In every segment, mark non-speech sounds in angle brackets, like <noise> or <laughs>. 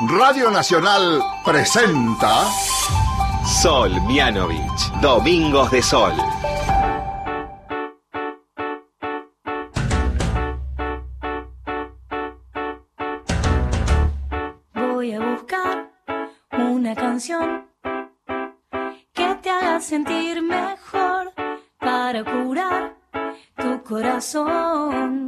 Radio Nacional presenta Sol Mianovich, Domingos de Sol. Voy a buscar una canción que te haga sentir mejor para curar tu corazón.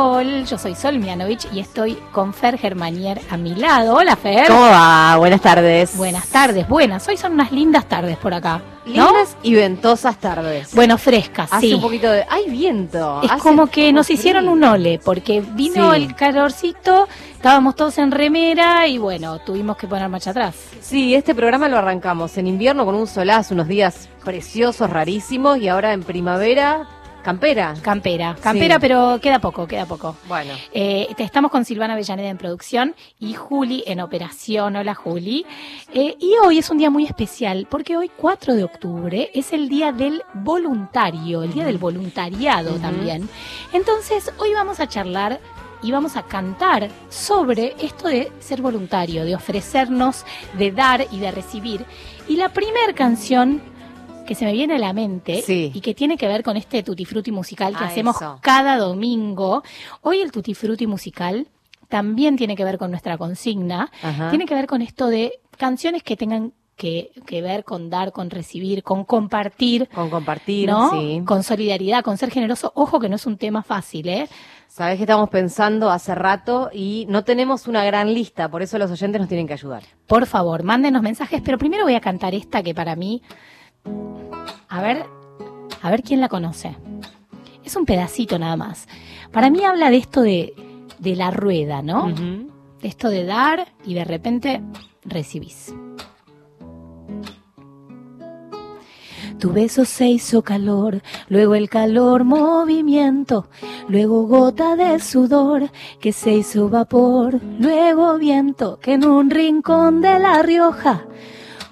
Sol. Yo soy Sol Mianovich y estoy con Fer Germanier a mi lado. Hola Fer. ¿Cómo va? Buenas tardes. Buenas tardes, buenas. Hoy son unas lindas tardes por acá. ¿no? Lindas y ventosas tardes. Bueno, frescas, Hace sí. un poquito de. ¡Hay viento! Es Hace como que nos frío. hicieron un ole, porque vino Sí. el calorcito, estábamos todos en remera y bueno, tuvimos que poner marcha atrás. Sí, este programa lo arrancamos en invierno con un solazo, unos días preciosos, rarísimos, y ahora en primavera, campera. Campera, campera, Sí. pero queda poco, queda poco. Bueno, Eh, te- estamos con Silvana Avellaneda en producción y Juli en operación. Hola Juli. Eh, y hoy es un día muy especial porque hoy 4 de octubre es el día del voluntario, el día del voluntariado también. Entonces hoy vamos a charlar y vamos a cantar sobre esto de ser voluntario, de ofrecernos, de dar y de recibir. Y la primera canción que se me viene a la mente Sí. y que tiene que ver con este tutti frutti musical que Ah, hacemos eso. cada domingo. Hoy el tutti frutti musical también tiene que ver con nuestra consigna, Ajá. tiene que ver con esto de canciones que tengan que, que ver con dar, con recibir, con compartir, con compartir, ¿no? sí. Con solidaridad, con ser generoso. Ojo que no es un tema fácil, ¿eh? Sabés que estamos pensando hace rato y no tenemos una gran lista, por eso los oyentes nos tienen que ayudar. Por favor, mándenos mensajes, pero primero voy a cantar esta que para mí, a ver, a ver quién la conoce. Es un pedacito nada más. Para mí habla de esto de, de la rueda, ¿no? De esto de dar y de repente recibís. Tu beso se hizo calor, luego el calor movimiento, luego gota de sudor que se hizo vapor, luego viento que en un rincón de La Rioja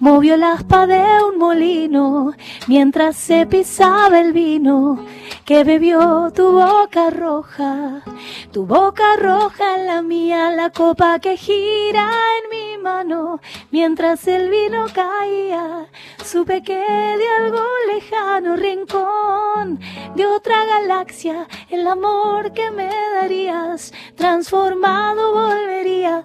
movió el aspa de un molino mientras se pisaba el vino que bebió tu boca roja, tu boca roja en la mía, la copa que gira en mi mano mientras el vino caía. Supe que de algo lejano rincón de otra galaxia el amor que me darías transformado volvería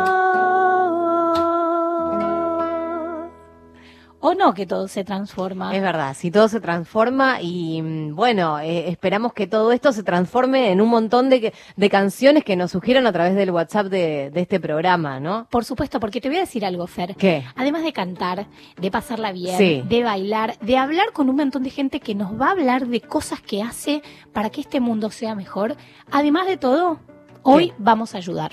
o no que todo se transforma. Es verdad, si todo se transforma y mm, bueno, eh, esperamos que todo esto se transforme en un montón de, de canciones que nos sugieran a través del WhatsApp de, de este programa, ¿no? Por supuesto, porque te voy a decir algo, Fer. ¿Qué? Además de cantar, de pasarla bien, Sí. de bailar, de hablar con un montón de gente que nos va a hablar de cosas que hace para que este mundo sea mejor. Además de todo, hoy ¿Qué? vamos a ayudar.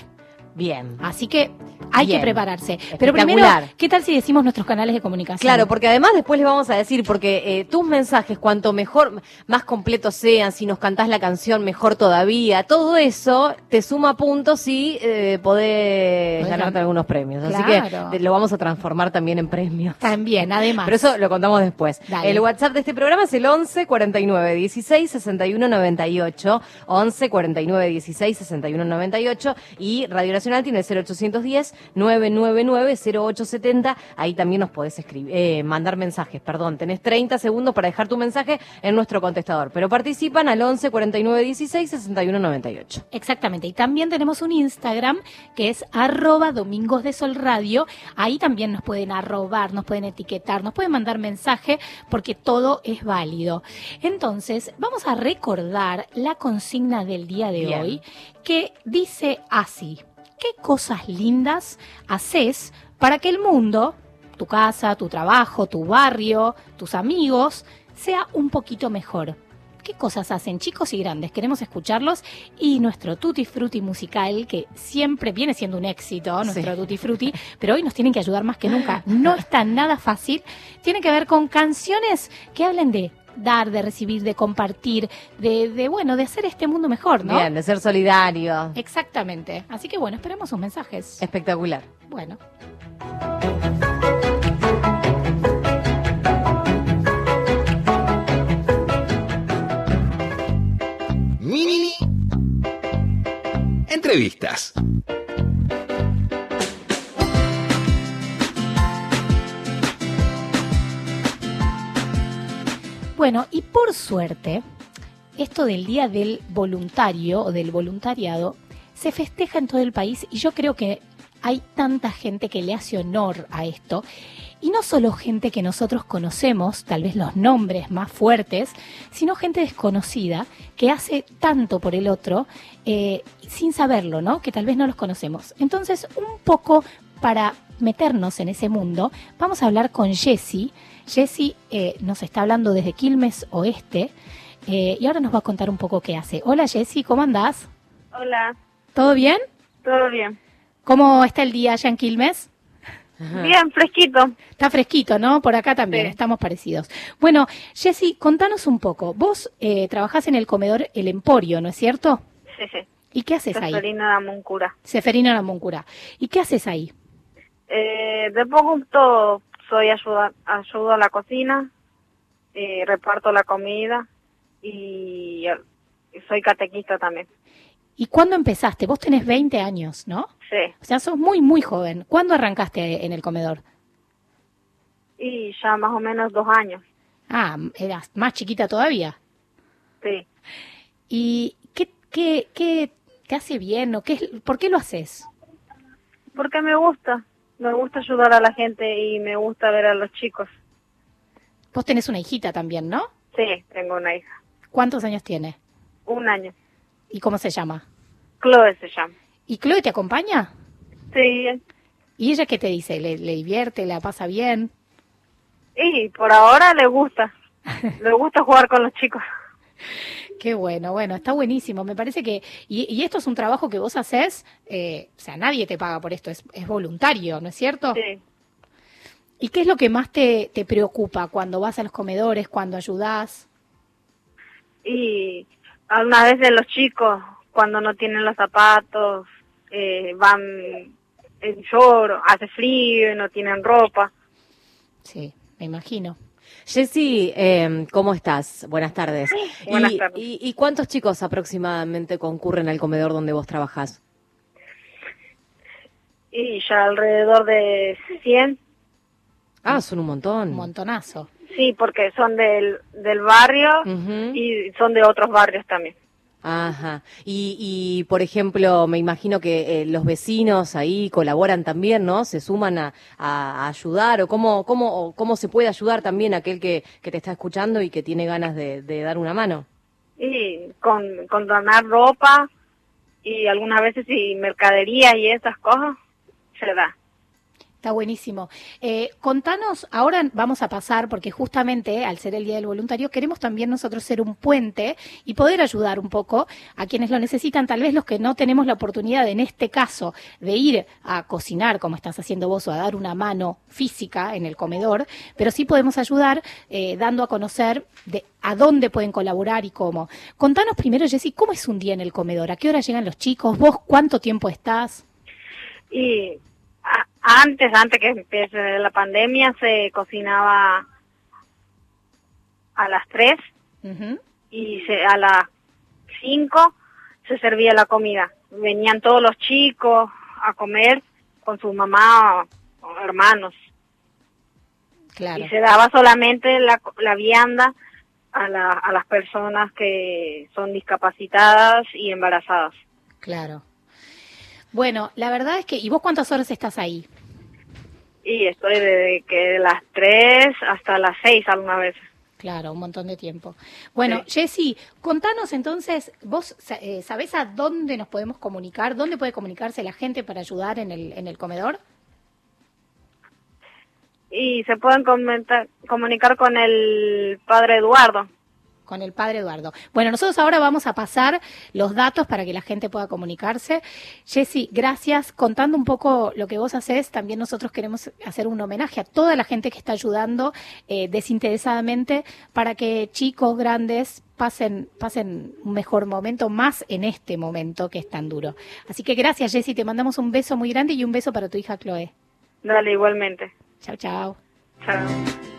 Bien. Así que hay Bien. que prepararse. Pero primero. ¿qué tal si decimos nuestros canales de comunicación? Claro, porque además después les vamos a decir, porque eh, tus mensajes, cuanto mejor, más completos sean, si nos cantás la canción, mejor todavía, todo eso te suma puntos y eh, podés ganarte ganar. algunos premios. Así Claro. que lo vamos a transformar también en premios. También, además. Pero eso lo contamos después. Dale. El WhatsApp de este programa es el 11 49 16 61 98. 11 49 16 61 98. Y Radio Nacional tiene el 0810 999 0870. Ahí también nos podés escribir, eh, mandar mensajes, perdón. Tenés 30 segundos para dejar tu mensaje en nuestro contestador. Pero participan al 11 49 16 61 98. Exactamente. Y también tenemos un Instagram que es arroba Domingos de Sol Radio. Ahí también nos pueden arrobar, nos pueden etiquetar, nos pueden mandar mensaje porque todo es válido. Entonces, vamos a recordar la consigna del día de Bien. hoy que dice así. ¿Qué cosas lindas haces para que el mundo, tu casa, tu trabajo, tu barrio, tus amigos, sea un poquito mejor? ¿Qué cosas hacen chicos y grandes? Queremos escucharlos y nuestro Tutti Frutti musical, que siempre viene siendo un éxito, nuestro Sí. Tutti Frutti, pero hoy nos tienen que ayudar más que nunca. <laughs> No está nada fácil. Tiene que ver con canciones que hablen de dar, de recibir, de compartir, de, de bueno, de hacer este mundo mejor, ¿no? Bien, de ser solidario. Exactamente. Así que bueno, esperemos sus mensajes. Espectacular. Bueno. Mini Entrevistas. Bueno, y por suerte, esto del Día del Voluntario o del voluntariado se festeja en todo el país y yo creo que hay tanta gente que le hace honor a esto. Y no solo gente que nosotros conocemos, tal vez los nombres más fuertes, sino gente desconocida que hace tanto por el otro eh, sin saberlo, ¿no? Que tal vez no los conocemos. Entonces, un poco para meternos en ese mundo, vamos a hablar con Jessie. Jessie eh, nos está hablando desde Quilmes Oeste eh, y ahora nos va a contar un poco qué hace. Hola Jessie, ¿cómo andás? Hola, ¿Todo bien? todo bien. ¿Cómo está el día allá en Quilmes? Bien, fresquito. Está fresquito, ¿no? Por acá también, Sí. estamos parecidos. Bueno, Jessy, contanos un poco. Vos eh, trabajás en el comedor El Emporio, ¿no es cierto? Sí, sí. ¿Y qué haces ahí? Casolina de Moncura. Seferino Namuncura. ¿Y qué haces ahí? Eh, de poco soy ayuda, ayudo a la cocina, eh, reparto la comida y soy catequista también. ¿Y cuándo empezaste? Vos tenés 20 años, ¿no? Sí. O sea, sos muy, muy joven. ¿Cuándo arrancaste en el comedor? Y ya más o menos dos años. Ah, eras más chiquita todavía. Sí. ¿Y qué, qué, qué te hace bien o qué, por qué lo haces? Porque me gusta. Me gusta ayudar a la gente y me gusta ver a los chicos. Vos tenés una hijita también, ¿no? Sí, tengo una hija. ¿Cuántos años tiene? Un año. ¿Y cómo se llama? Chloe se llama. ¿Y Chloe te acompaña? Sí. ¿Y ella qué te dice? ¿Le, le divierte? ¿La pasa bien? Y por ahora le gusta. <laughs> Le gusta jugar con los chicos. <laughs> Qué bueno, bueno, está buenísimo. Me parece que, y, y esto es un trabajo que vos haces, eh, o sea, nadie te paga por esto, es, es voluntario, ¿no es cierto? Sí. ¿Y qué es lo que más te, te preocupa cuando vas a los comedores, cuando ayudás? Y algunas veces los chicos, cuando no tienen los zapatos, eh, van en lloro, hace frío no tienen ropa. Sí, me imagino. Jessy, eh, ¿cómo estás? Buenas tardes. Buenas y, tardes. y- y cuántos chicos aproximadamente concurren al comedor donde vos trabajás? Y ya alrededor de 100. Ah, son un montón. Un montonazo. Sí, porque son del, del barrio y son de otros barrios también. Ajá. Y, y, por ejemplo, me imagino que eh, los vecinos ahí colaboran también, ¿no? Se suman a, a- ayudar o cómo, cómo, o cómo se puede ayudar también aquel que, que te está escuchando y que tiene ganas de, de dar una mano. Y con, con donar ropa y algunas veces y mercadería y esas cosas, se da. Está buenísimo. Eh, contanos, ahora vamos a pasar, porque justamente al ser el Día del Voluntario, queremos también nosotros ser un puente y poder ayudar un poco a quienes lo necesitan, tal vez los que no tenemos la oportunidad, en este caso, de ir a cocinar, como estás haciendo vos, o a dar una mano física en el comedor, pero sí podemos ayudar eh, dando a conocer de a dónde pueden colaborar y cómo. Contanos primero, Jessy, ¿cómo es un día en el comedor? ¿A qué hora llegan los chicos? ¿Vos cuánto tiempo estás? Antes, antes que empiece la pandemia, se cocinaba a las 3 Ujú. y se, a las 5 se servía la comida. Venían todos los chicos a comer con su mamá o, o hermanos. Claro. Y se daba solamente la, la vianda a, la, a las personas que son discapacitadas y embarazadas. Claro. Bueno, la verdad es que, ¿y vos cuántas horas estás ahí? Y estoy desde que de las 3 hasta las 6 alguna vez. Claro, un montón de tiempo. Bueno, Jessy, contanos entonces, vos eh, sabés a dónde nos podemos comunicar, dónde puede comunicarse la gente para ayudar en el, en el comedor. Y se pueden comentar- comunicar con el padre Eduardo. Con el padre Eduardo. Bueno, nosotros ahora vamos a pasar los datos para que la gente pueda comunicarse. Jessy, gracias. Contando un poco lo que vos haces, también nosotros queremos hacer un homenaje a toda la gente que está ayudando eh, desinteresadamente para que chicos, grandes, pasen, pasen un mejor momento, más en este momento que es tan duro. Así que gracias, Jessy. Te mandamos un beso muy grande y un beso para tu hija Chloe. Dale, igualmente. Chao, chao. Chao.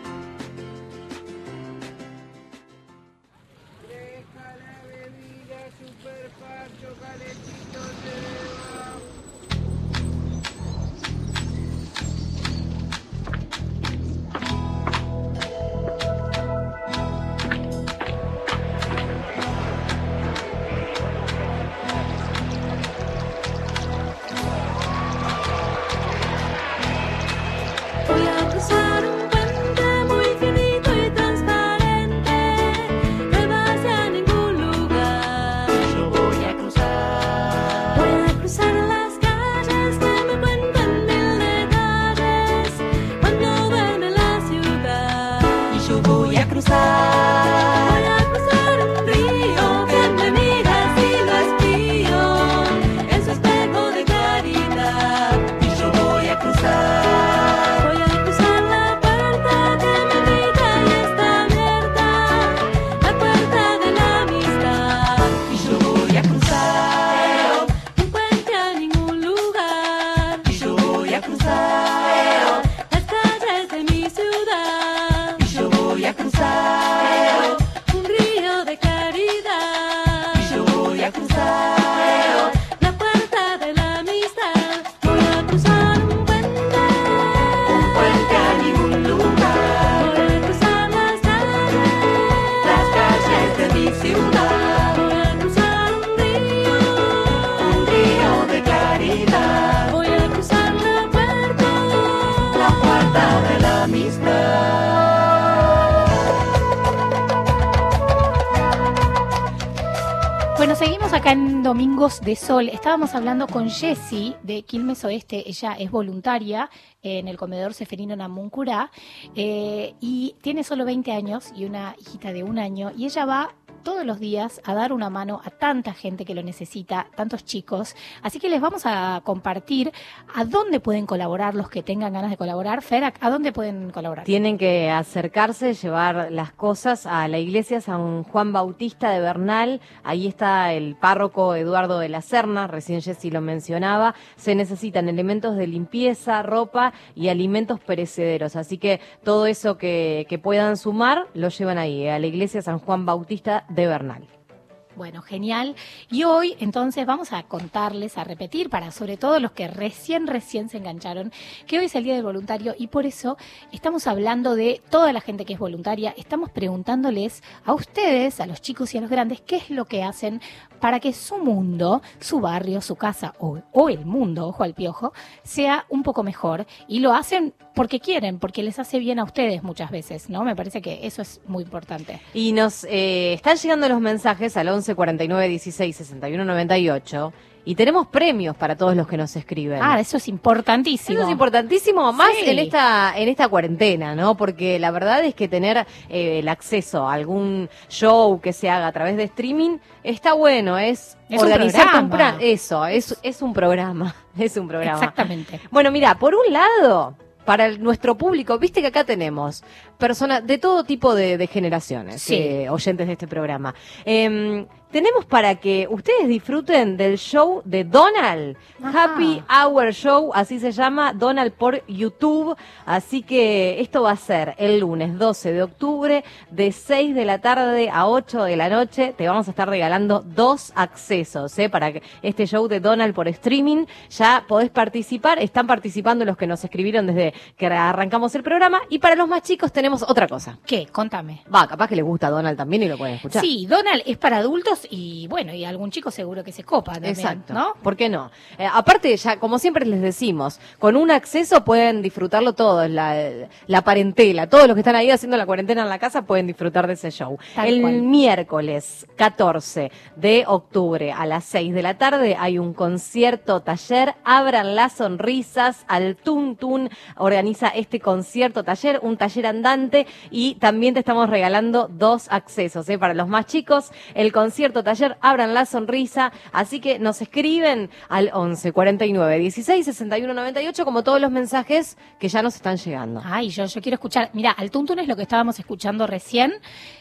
De Sol. Estábamos hablando con Jessie de Quilmes Oeste. Ella es voluntaria en el comedor Seferino Namuncurá eh, y tiene solo 20 años y una hijita de un año. Y ella va todos los días a dar una mano a tanta gente que lo necesita, tantos chicos. Así que les vamos a compartir a dónde pueden colaborar los que tengan ganas de colaborar. Fer, ¿a dónde pueden colaborar? Tienen que acercarse, llevar las cosas a la iglesia San Juan Bautista de Bernal. Ahí está el párroco Eduardo de la Serna, recién Jessy lo mencionaba. Se necesitan elementos de limpieza, ropa y alimentos perecederos. Así que todo eso que, que puedan sumar lo llevan ahí, a la iglesia San Juan Bautista de Bernal. Bueno, genial. Y hoy entonces vamos a contarles, a repetir, para sobre todo los que recién, recién se engancharon, que hoy es el Día del Voluntario y por eso estamos hablando de toda la gente que es voluntaria. Estamos preguntándoles a ustedes, a los chicos y a los grandes, qué es lo que hacen para que su mundo, su barrio, su casa o, o el mundo, ojo al piojo, sea un poco mejor. Y lo hacen porque quieren, porque les hace bien a ustedes muchas veces, ¿no? Me parece que eso es muy importante. Y nos eh, están llegando los mensajes al 11 49 16 61 98 y tenemos premios para todos los que nos escriben. Ah, eso es importantísimo. Eso es importantísimo, más Sí. en esta en esta cuarentena, ¿no? Porque la verdad es que tener eh, el acceso a algún show que se haga a través de streaming está bueno, es, organizar eso, es, es un programa, <laughs> es un programa. Exactamente. Bueno, mira, por un lado, para el- nuestro público, viste que acá tenemos personas de todo tipo de, de generaciones, Sí. eh, oyentes de este programa. Em, tenemos para que ustedes disfruten del show de Donald, Ajá. Happy Hour Show, así se llama, Donald por YouTube. Así que esto va a ser el lunes 12 de octubre, de 6 de la tarde a 8 de la noche. Te vamos a estar regalando dos accesos ¿eh? para que este show de Donald por streaming. Ya podés participar, están participando los que nos escribieron desde que arrancamos el programa. Y para los más chicos tenemos otra cosa. ¿Qué? Contame. Va, capaz que les gusta Donald también y lo pueden escuchar. Sí, Donald es para adultos y bueno, y algún chico seguro que se copa también, Exacto. ¿no? ¿Por qué no? Eh, aparte, ya, como siempre les decimos, con un acceso pueden disfrutarlo todo, la, la parentela, todos los que están ahí haciendo la cuarentena en la casa pueden disfrutar de ese show. Tal El cual. miércoles 14 de octubre a las 6 de la tarde hay un concierto taller, abran las sonrisas, al Tun Tun organiza este concierto taller, un taller andante y también te estamos regalando dos accesos ¿eh? para los más chicos, el concierto taller, abran la sonrisa, así que nos escriben al 11 49 16 61 98 como todos los mensajes que ya nos están llegando. Ay, yo, yo quiero escuchar. Mira, al Tuntún es lo que estábamos escuchando recién.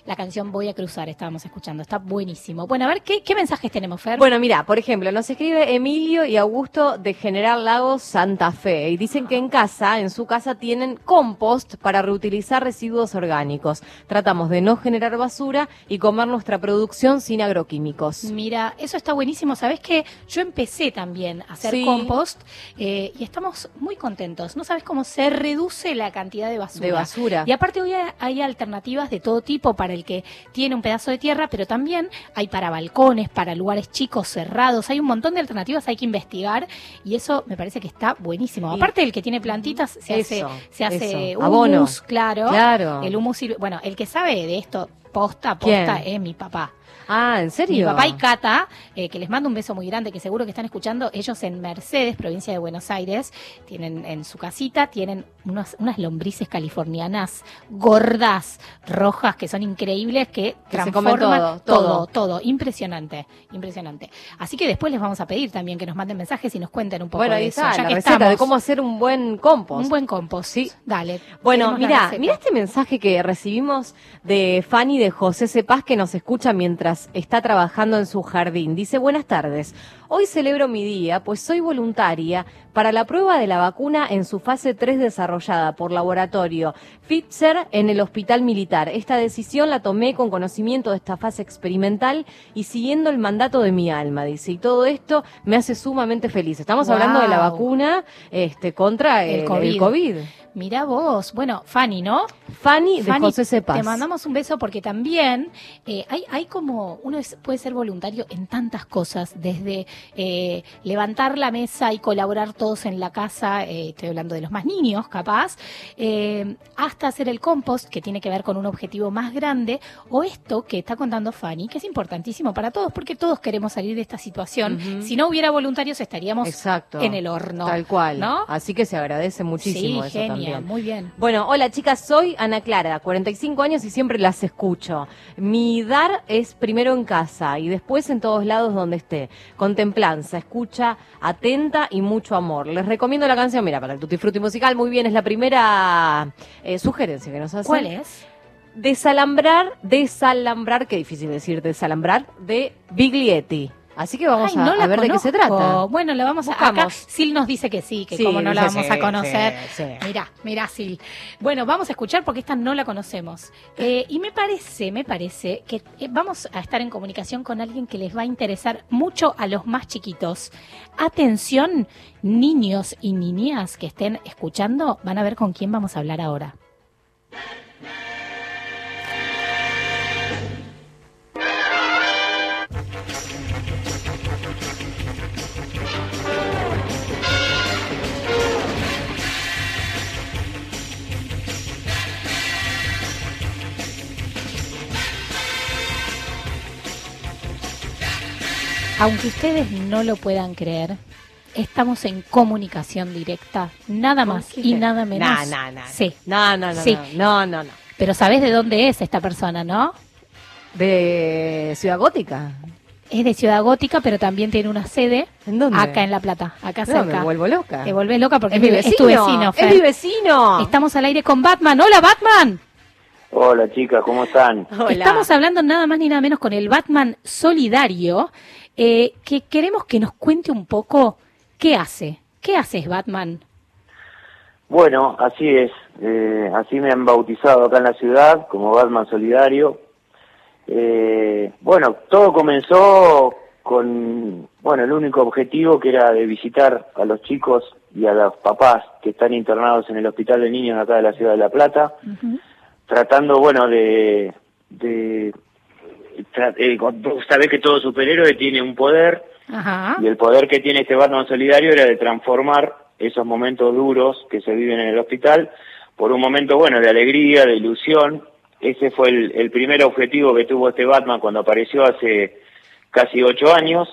La canción Voy a cruzar estábamos escuchando. Está buenísimo. Bueno, a ver, ¿qué, qué mensajes tenemos, Fer? Bueno, mira, por ejemplo, nos escribe Emilio y Augusto de General Lagos Santa Fe y dicen que en casa, en su casa, tienen compost para reutilizar residuos orgánicos. Tratamos de no generar basura y comer nuestra producción sin agroquímicos. Mira, eso está buenísimo. Sabes que yo empecé también a hacer Sí. compost eh, y estamos muy contentos. No sabes cómo se reduce la cantidad de basura. De basura. Y aparte hoy hay- alternativas de todo tipo para el que tiene un pedazo de tierra, pero también hay para balcones, para lugares chicos, cerrados. Hay un montón de alternativas, hay que investigar y eso me parece que está buenísimo. Aparte del que tiene plantitas, se Eso, hace, se hace eso. Abono. humus, claro. Claro. El humus sirve, bueno, el que sabe de esto posta, posta ¿Quién? es mi papá. Ah, ¿en Mi serio? papá y Cata, eh, que les mando un beso muy grande, que seguro que están escuchando, ellos en Mercedes, provincia de Buenos Aires, tienen en su casita, tienen unas, unas lombrices californianas gordas, rojas, que son increíbles, que, transforman todo, todo, todo. todo, impresionante, impresionante. Así que después les vamos a pedir también que nos manden mensajes y nos cuenten un poco Bueno, de eso, está, ya la que receta de cómo hacer un buen compost. un buen compost. Sí. Dale. Bueno, mira, mira este mensaje que recibimos de Fanny de José Cepaz que nos escucha mientras está trabajando en su jardín. Dice, buenas tardes. Hoy celebro mi día, pues soy voluntaria para la prueba de la vacuna en su fase 3 desarrollada por laboratorio Pfizer en el Hospital Militar. Esta decisión la tomé con conocimiento de esta fase experimental y siguiendo el mandato de mi alma, dice. Y todo esto me hace sumamente feliz. Estamos hablando de la vacuna este, contra el, El COVID. el COVID. Mira vos, bueno, Fanny, ¿no? Fanny de Fanny, José Cepaz. Te mandamos un beso porque también eh, hay, hay como, uno es- puede ser voluntario en tantas cosas, desde eh, levantar la mesa y colaborar todos en la casa, eh, estoy hablando de los más niños, capaz, eh, hasta hacer el compost, que tiene que ver con un objetivo más grande, o esto que está contando Fanny, que es importantísimo para todos, porque todos queremos salir de esta situación. Si no hubiera voluntarios, estaríamos Exacto. en el horno. Tal cual. ¿no? Así que se agradece muchísimo sí, eso genia, también. muy bien. Bueno, hola chicas, soy Ana Clara, 45 años y siempre las escucho. Mi dar es primero en casa y después en todos lados donde esté. Con templanza, escucha atenta y mucho amor. Les recomiendo la canción, mira, para el Tutti Frutti musical, muy bien, es la primera eh, sugerencia que nos hacen. ¿Cuál es? Desalambrar, desalambrar, qué difícil decir desalambrar, de Biglietti. Así que vamos Ay, a, no la a ver de qué se trata. Bueno, la vamos a acá. Sil nos dice que sí, que Sí, como no la vamos sí, a conocer. sí. Mira, mira, Sil. Bueno, vamos a escuchar porque esta no la conocemos. Eh, y me parece, me parece que eh, vamos a estar en comunicación con alguien que les va a interesar mucho a los más chiquitos. Atención, niños y niñas que estén escuchando, van a ver con quién vamos a hablar ahora. Aunque ustedes no lo puedan creer, estamos en comunicación directa, nada más y nada menos. No, no, no. Sí. No, no, no. Sí. No, no, no. Pero sabes de dónde es esta persona, ¿no? De Ciudad Gótica. Es de Ciudad Gótica, pero también tiene una sede ¿En dónde? acá en La Plata, acá No, cerca. me vuelvo loca. Te volvés loca porque es mi es, vecino. tu vecino, Fer. Es mi vecino. Estamos al aire con Batman. ¡Hola, Batman! Hola chicas, ¿cómo están? Hola. Estamos hablando nada más ni nada menos con el Batman solidario, eh, que queremos que nos cuente un poco qué hace. ¿Qué haces, Batman? Bueno, así es. Eh, así me han bautizado acá en la ciudad como Batman Solidario. Eh, bueno, todo comenzó con, bueno, el único objetivo que era de visitar a los chicos y a los papás que están internados en el Hospital de Niños acá de la ciudad de La Plata, tratando, bueno, de... eh, sabés que todo superhéroe tiene un poder Ajá. Y el poder que tiene este Batman solidario era de transformar esos momentos duros que se viven en el hospital por un momento, bueno, de alegría, de ilusión. Ese fue el, el primer objetivo que tuvo este Batman cuando apareció hace casi ocho años.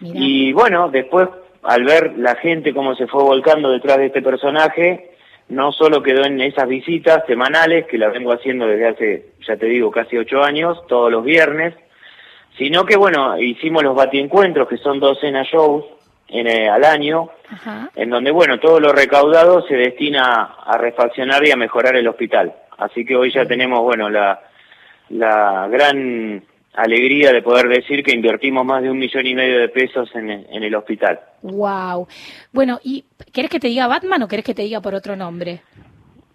Y bueno, después, al ver la gente cómo se fue volcando detrás de este personaje, no solo quedó en esas visitas semanales, que las vengo haciendo desde hace, ya te digo, casi ocho años, todos los viernes, sino que, bueno, hicimos los batiencuentros, que son docenas shows en, eh, al año, Ajá. en donde, bueno, todo lo recaudado se destina a refaccionar y a mejorar el hospital. Así que hoy ya tenemos, bueno, la, la gran alegría de poder decir que invertimos más de un millón y medio de pesos en, en el hospital. Wow. Bueno, ¿y querés que te diga Batman o querés que te diga por otro nombre?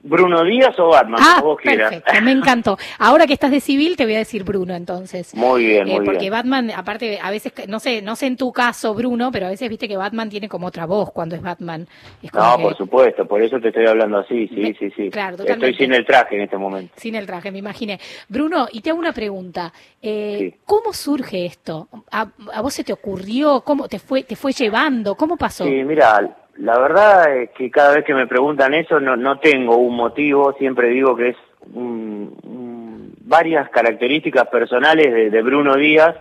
Bruno Díaz o Batman, ah, como vos quieras. perfecto, me encantó. Ahora que estás de civil, te voy a decir Bruno, entonces. Muy bien, Eh, muy porque bien. Batman, aparte, a veces, no sé, no sé en tu caso, Bruno, pero a veces viste que Batman tiene como otra voz cuando es Batman. Es como No, que- por supuesto, por eso te estoy hablando así, sí, sí, sí. claro, Estoy totalmente. sin el traje en este momento. Sin el traje, me imaginé. Bruno, y te hago una pregunta. Eh, Sí. ¿Cómo surge esto? ¿A, a vos se te ocurrió? ¿Cómo te fue, te fue llevando? ¿Cómo pasó? Sí, mira, la verdad es que cada vez que me preguntan eso no, no tengo un motivo, siempre digo que es un- varias características personales de, de Bruno Díaz,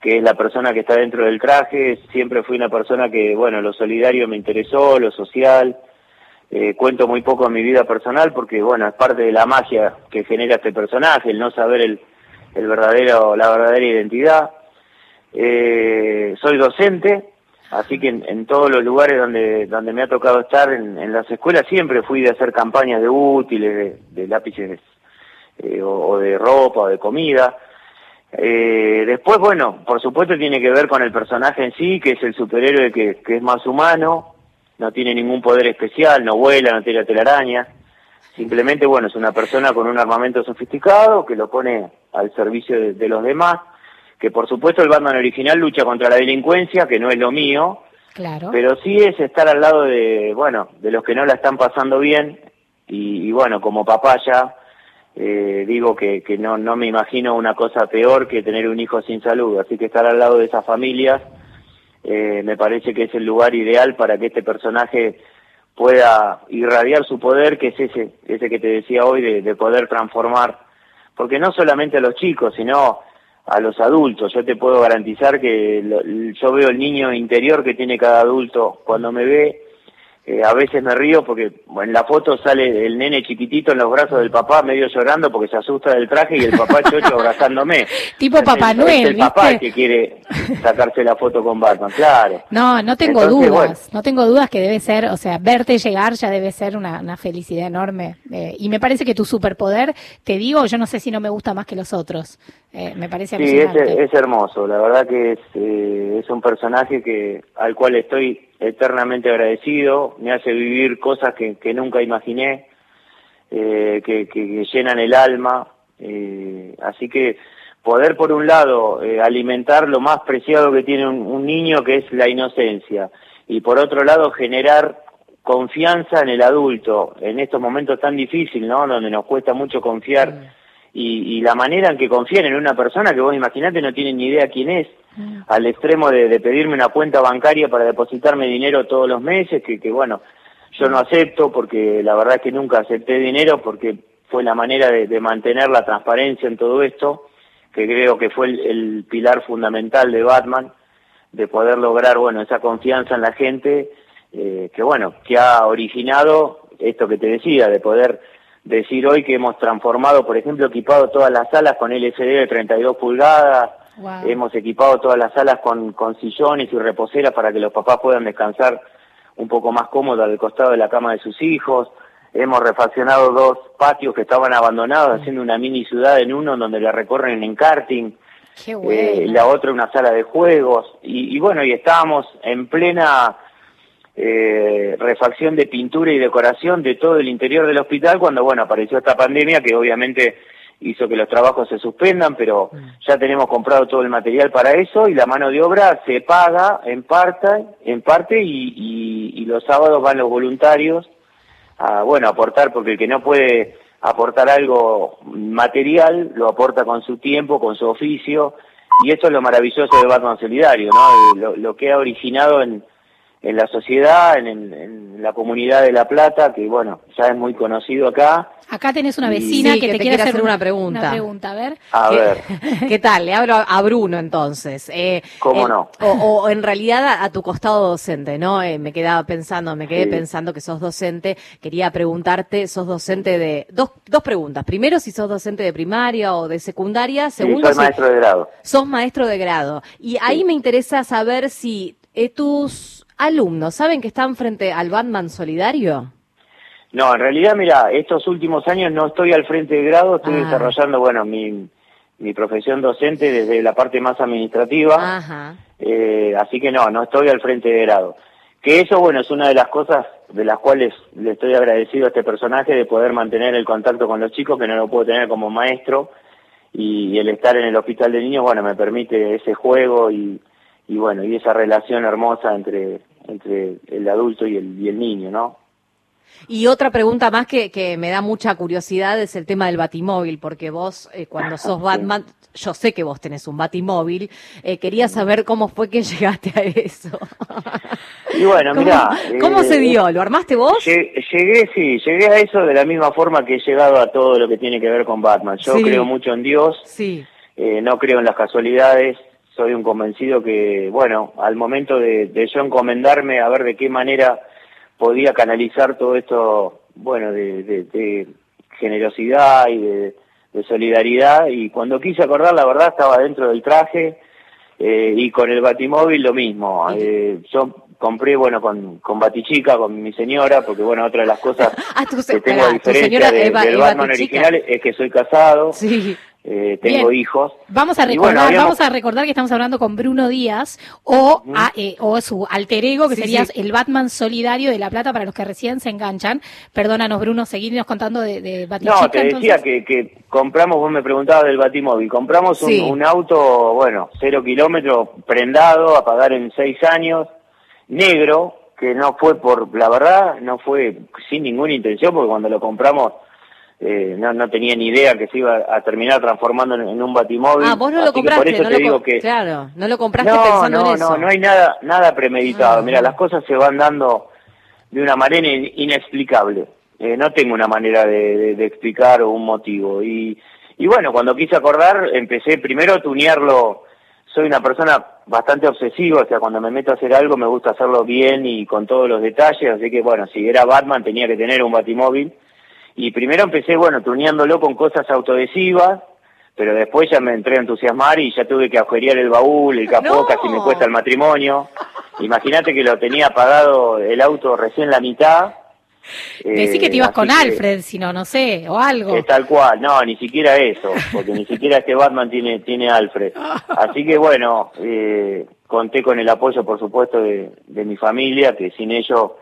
que es la persona que está dentro del traje, siempre fui una persona que, bueno, lo solidario me interesó, lo social, eh, cuento muy poco de mi vida personal porque, bueno, es parte de la magia que genera este personaje, el no saber el, el verdadero, la verdadera identidad. Eh, soy docente, así que en, todos los lugares donde, donde me ha tocado estar, en, las escuelas, siempre fui de hacer campañas de útiles, de, lápices eh, o, de ropa o de comida. Eh, después, bueno, por supuesto tiene que ver con el personaje en sí, que es el superhéroe que, es más humano, no tiene ningún poder especial, no vuela, no tira telaraña. Simplemente, bueno, es una persona con un armamento sofisticado que lo pone al servicio de los demás. Que por supuesto el Batman original lucha contra la delincuencia, que no es lo mío, Claro. pero sí es estar al lado de, bueno, de los que no la están pasando bien. Y, y bueno, como papá ya, eh, digo que, que no, no me imagino una cosa peor que tener un hijo sin salud. Así que estar al lado de esas familias eh, me parece que es el lugar ideal para que este personaje pueda irradiar su poder, que es ese, ese que te decía hoy, de, de poder transformar, porque no solamente a los chicos, sino a los adultos. Yo te puedo garantizar que lo- yo veo el niño interior que tiene cada adulto cuando me ve, eh, a veces me río porque en la foto sale el nene chiquitito en los brazos del papá medio llorando porque se asusta del traje y el papá <laughs> chocho abrazándome. Tipo Papá el- Noel, es el papá ¿viste? el que quiere sacarse la foto con Batman, claro. No, no tengo Entonces, dudas, bueno. no tengo dudas que debe ser, o sea, verte llegar ya debe ser una, una felicidad enorme. Eh, y me parece que tu superpoder, te digo, yo no sé si no me gusta más que los otros. Eh, me parece Sí, es, es hermoso, la verdad que es, eh, es un personaje que al cual estoy eternamente agradecido, me hace vivir cosas que, que nunca imaginé, eh, que, llenan el alma, eh, así que poder por un lado eh, alimentar lo más preciado que tiene un, un niño, que es la inocencia, y por otro lado generar confianza en el adulto, en estos momentos tan difíciles, ¿no? Donde nos cuesta mucho confiar y, y la manera en que confían en una persona que vos imaginate no tienen ni idea quién es, al extremo de, pedirme una cuenta bancaria para depositarme dinero todos los meses, que, que bueno, yo no acepto porque la verdad es que nunca acepté dinero porque fue la manera de, mantener la transparencia en todo esto, que creo que fue el, el pilar fundamental de Batman, de poder lograr, bueno, esa confianza en la gente, eh, que bueno, que ha originado esto que te decía, de poder decir hoy que hemos transformado, por ejemplo, equipado todas las salas con LCD de 32 pulgadas, Wow. hemos equipado todas las salas con, con sillones y reposeras para que los papás puedan descansar un poco más cómodo al costado de la cama de sus hijos, hemos refaccionado dos patios que estaban abandonados, haciendo una mini ciudad en uno donde la recorren en karting, Qué eh, la otra una sala de juegos. Y, y bueno y estábamos en plena eh, refacción de pintura y decoración de todo el interior del hospital cuando bueno apareció esta pandemia que obviamente hizo que los trabajos se suspendan pero ya tenemos comprado todo el material para eso y la mano de obra se paga en parte en parte y, y- y los sábados van los voluntarios a bueno aportar porque el que no puede aportar algo material lo aporta con su tiempo con su oficio y esto es lo maravilloso de Batman Solidario no lo, lo que ha originado en, en la sociedad en, en- en la comunidad de La Plata que bueno ya es muy conocido acá Acá tenés una Sí, vecina que que, te te quiere quiere hacer una pregunta. Una pregunta, a ver. a ¿Qué- ver <laughs> ¿Qué tal? Le hablo a- Bruno entonces. Eh, ¿Cómo eh, no? O, o en realidad a, a tu costado docente, ¿no? Eh, me quedaba pensando, me quedé Sí. pensando que sos docente. Quería preguntarte, sos docente de... Dos, dos preguntas. Primero, si sos docente de primaria o de secundaria. Sí, Segundo, soy si maestro de grado sos maestro de grado. Y ahí me interesa saber si eh, tus alumnos saben que están frente al Batman Solidario. No, en realidad, mira, estos últimos años no estoy al frente de grado, estoy Ah. desarrollando, bueno, mi, mi profesión docente desde la parte más administrativa, Ajá. eh, así que no, no estoy al frente de grado. Que eso, bueno, es una de las cosas de las cuales le estoy agradecido a este personaje de poder mantener el contacto con los chicos, que no lo puedo tener como maestro, y el estar en el hospital de niños, bueno, me permite ese juego y, y bueno, y esa relación hermosa entre, entre el adulto y el, y el niño, ¿no? Y otra pregunta más que, que me da mucha curiosidad es el tema del batimóvil, porque vos eh, cuando sos <laughs> Batman, yo sé que vos tenés un batimóvil, eh, quería saber cómo fue que <laughs> llegaste a eso. Y bueno, ¿Cómo, mira. cómo se dio? ¿Lo armaste vos? Llegué, sí, llegué a eso de la misma forma que he llegado a todo lo que tiene que ver con Batman. Yo Sí. creo mucho en Dios, Sí. eh, no creo en las casualidades, soy un convencido que, bueno, al momento de, de yo encomendarme a ver de qué manera podía canalizar todo esto, bueno, de, de- de generosidad y de, solidaridad, y cuando quise acordar, la verdad, estaba dentro del traje, eh, y con el batimóvil lo mismo. Eh, yo compré, bueno, con, con Batichica, con mi señora, porque, bueno, otra de las cosas <laughs> Ah, tu, que tengo a diferencia de- es ba- del Batman original es que soy casado, Sí. Eh, tengo Bien. hijos. Vamos a recordar, bueno, habíamos- vamos a recordar que estamos hablando con Bruno Díaz o, a- eh, o su alter ego, que Sí, sería sí. el Batman solidario de La Plata para los que recién se enganchan. Perdónanos, Bruno, seguirnos contando de, de Batichica. No, te decía entonces. que, que compramos, vos me preguntabas del Batimóvil, compramos un, Sí. un auto, bueno, cero kilómetros, prendado, a pagar en seis años, negro, que no fue por, la verdad, no fue sin ninguna intención, porque cuando lo compramos eh, no, no tenía ni idea que se iba a terminar transformando en, en un Batimóvil. Ah, vos no Así lo compraste, por eso no te lo digo que... claro, no lo compraste no, pensando no, en eso. No, no hay nada, nada premeditado. Ah. Mira, las cosas se van dando de una manera in- inexplicable. Eh, no tengo una manera de, de- de explicar un motivo. Y, y bueno, cuando quise acordar, empecé primero a tunearlo. Soy una persona bastante obsesivo, o sea, cuando me meto a hacer algo me gusta hacerlo bien y con todos los detalles, así que bueno, si era Batman tenía que tener un batimóvil. Y primero empecé, bueno, tuneándolo con cosas autoadhesivas, pero después ya me entré a entusiasmar y ya tuve que agujerear el baúl, el capó, No. casi me cuesta el matrimonio. Imagínate que lo tenía pagado el auto recién la mitad. Decí que Eh, te ibas así con que- Alfred, si no, no sé, o algo. es tal cual, no, ni siquiera eso, porque ni siquiera este Batman tiene, tiene Alfred. <laughs> Así que bueno, eh, conté con el apoyo, por supuesto, de, de mi familia, que sin ellos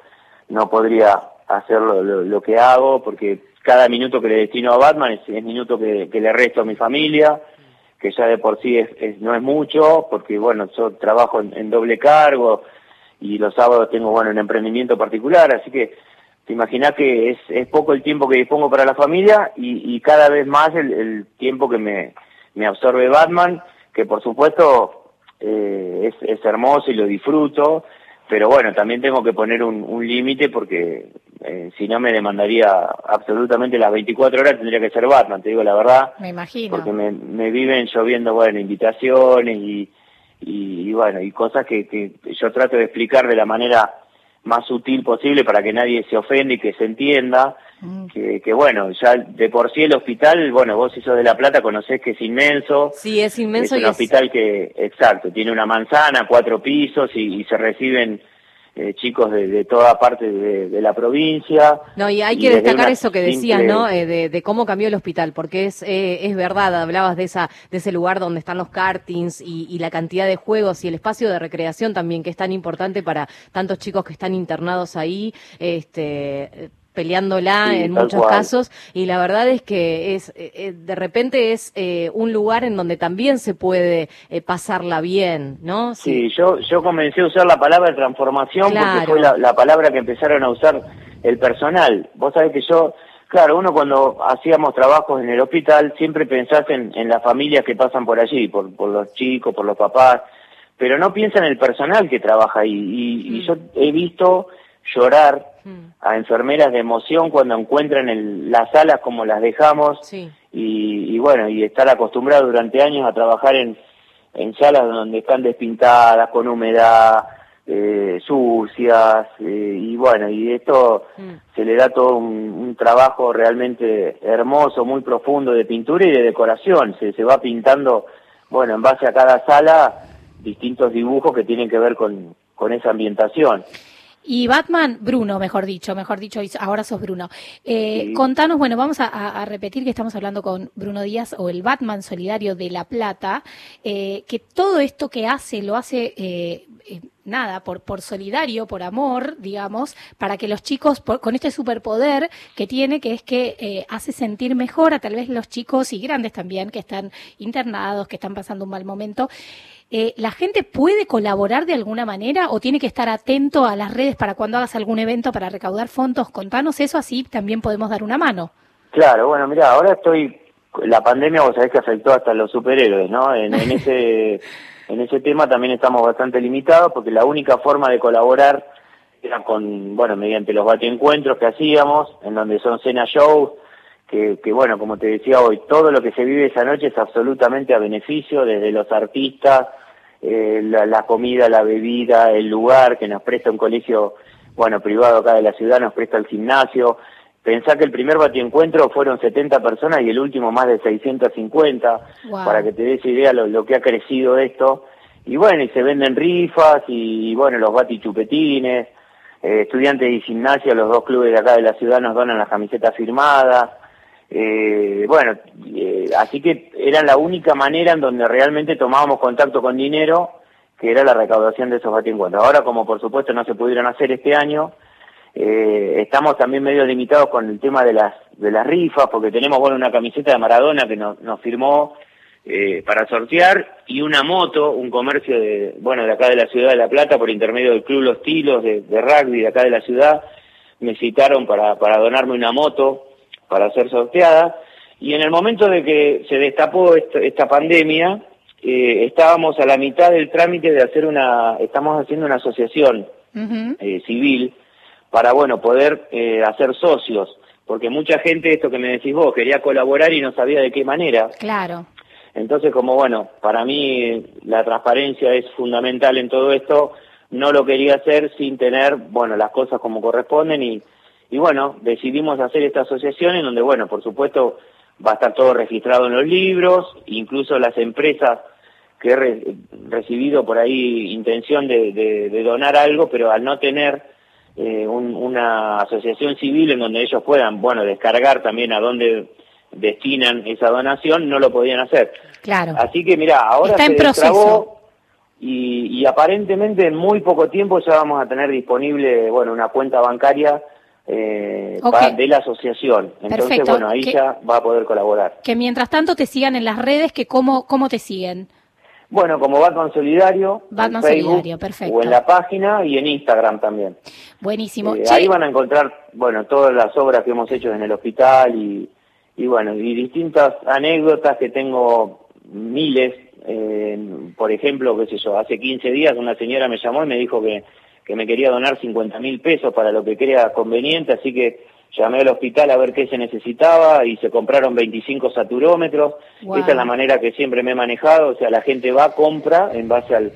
no podría hacer lo, que hago, porque cada minuto que le destino a Batman es, es minuto que, le resto a mi familia, que ya de por sí es, es- no es mucho, porque bueno, yo trabajo en, en doble cargo y los sábados tengo, bueno, un emprendimiento particular, así que te imaginas que es, es poco el tiempo que dispongo para la familia y, y cada vez más el, el tiempo que me, me absorbe Batman, que por supuesto eh, es, es hermoso y lo disfruto, pero bueno, también tengo que poner un, un límite porque eh, si no me demandaría absolutamente las 24 horas, tendría que ser Batman, te digo la verdad Me imagino. porque me, me viven lloviendo, bueno, invitaciones y, y, y, bueno, y cosas que, que yo trato de explicar de la manera más sutil posible para que nadie se ofenda y que se entienda. Que, que bueno, ya de por sí el hospital, bueno, vos si sos de La Plata conocés que es inmenso, Sí, es inmenso es y un es... hospital que, exacto, tiene una manzana, cuatro pisos y, y se reciben eh, chicos de, de toda parte de, de la provincia. No, y hay que destacar eso que decías, simple- ¿no? Eh, de, de cómo cambió el hospital, porque es, eh, es verdad, hablabas de esa de ese lugar donde están los kartings y, y la cantidad de juegos y el espacio de recreación también, que es tan importante para tantos chicos que están internados ahí, este peleándola Sí, en muchos cual. casos y la verdad es que es eh, eh, de repente es eh, un lugar en donde también se puede eh, pasarla bien, ¿no? Sí, yo, yo comencé a usar la palabra transformación Claro. porque fue la, la palabra que empezaron a usar el personal. Vos sabés que yo, claro, uno cuando hacíamos trabajos en el hospital siempre pensás en, en las familias que pasan por allí, por, por los chicos, por los papás, pero no piensa en el personal que trabaja ahí. Y, y yo he visto llorar Mm. a enfermeras de emoción cuando encuentran el, las salas como las dejamos Sí. y, y bueno, y estar acostumbrado durante años a trabajar en, en salas donde están despintadas, con humedad, eh, sucias, eh, y bueno, y esto Mm. se le da todo un, un trabajo realmente hermoso, muy profundo de pintura y de decoración, se, se va pintando, bueno, en base a cada sala, distintos dibujos que tienen que ver con, con esa ambientación. Y Batman, Bruno, mejor dicho, mejor dicho, ahora sos Bruno. Eh, Sí. Contanos, bueno, vamos a, a- repetir que estamos hablando con Bruno Díaz o el Batman Solidario de La Plata, eh, que todo esto que hace lo hace, eh, nada, por, por solidario, por amor, digamos, para que los chicos, por- con este superpoder que tiene, que es que eh, hace sentir mejor a tal vez los chicos y grandes también, que están internados, que están pasando un mal momento. Eh, ¿La gente puede colaborar de alguna manera o tiene que estar atento a las redes para cuando hagas algún evento para recaudar fondos? Contanos eso, así también podemos dar una mano. Claro, bueno, mira, ahora estoy, la pandemia vos sabés que afectó hasta a los superhéroes, ¿no? En, en <laughs> ese en ese tema también estamos bastante limitados porque la única forma de colaborar era con, bueno, mediante los bateencuentros que hacíamos, en donde son cena shows, que, que bueno, como te decía hoy, todo lo que se vive esa noche es absolutamente a beneficio, desde los artistas, eh, la, la comida, la bebida, el lugar que nos presta un colegio, bueno, privado acá de la ciudad, nos presta el gimnasio. Pensá que el primer batiencuentro fueron 70 personas y el último más de 650, Wow. para que te des idea lo, lo que ha crecido esto. Y bueno, y se venden rifas y, bueno, los batichupetines, eh, estudiantes de gimnasia, los dos clubes de acá de la ciudad nos donan las camisetas firmadas. Eh, bueno, eh, así que era la única manera en donde realmente tomábamos contacto con dinero, que era la recaudación de esos batiencuentros. Ahora, como por supuesto no se pudieron hacer este año, eh, estamos también medio limitados con el tema de las de las rifas, porque tenemos bueno una camiseta de Maradona que nos, nos firmó eh, para sortear y una moto, un comercio de bueno de acá de la ciudad de La Plata por intermedio del Club Los Tilos de, de rugby de acá de la ciudad me citaron para para donarme una moto para ser sorteada. Y en el momento de que se destapó esta, esta pandemia eh, estábamos a la mitad del trámite de hacer una estamos haciendo una asociación eh, civil para bueno poder eh, hacer socios. Porque mucha gente esto que me decís vos quería colaborar y no sabía de qué manera. Claro. Entonces, como bueno, para mí la transparencia es fundamental en todo esto, no lo quería hacer sin tener, bueno, las cosas como corresponden y, y bueno, decidimos hacer esta asociación en donde, bueno, por supuesto va a estar todo registrado en los libros, incluso las empresas que he re- recibido por ahí intención de, de- de donar algo, pero al no tener eh, un- una asociación civil en donde ellos puedan, bueno, descargar también a dónde destinan esa donación, no lo podían hacer. Claro. Así que mira, ahora Está se en proceso. y, y aparentemente en muy poco tiempo ya vamos a tener disponible, bueno, una cuenta bancaria eh, de la asociación. Entonces, Perfecto. bueno, ahí Que- ya va a poder colaborar. Que mientras tanto te sigan en las redes, que cómo, cómo te siguen. Bueno, como Batman Solidario, Batman en Facebook Solidario, perfecto. o en la página y en Instagram también. Buenísimo. Eh, ahí van a encontrar, bueno, todas las obras que hemos hecho en el hospital y, y bueno, y distintas anécdotas que tengo miles. Eh, por ejemplo, qué sé yo, hace 15 días una señora me llamó y me dijo que, que me quería donar 50 mil pesos para lo que crea conveniente, así que llamé al hospital a ver qué se necesitaba y se compraron 25 saturómetros. Wow. Esa es la manera que siempre me he manejado, o sea, la gente va, compra en base al,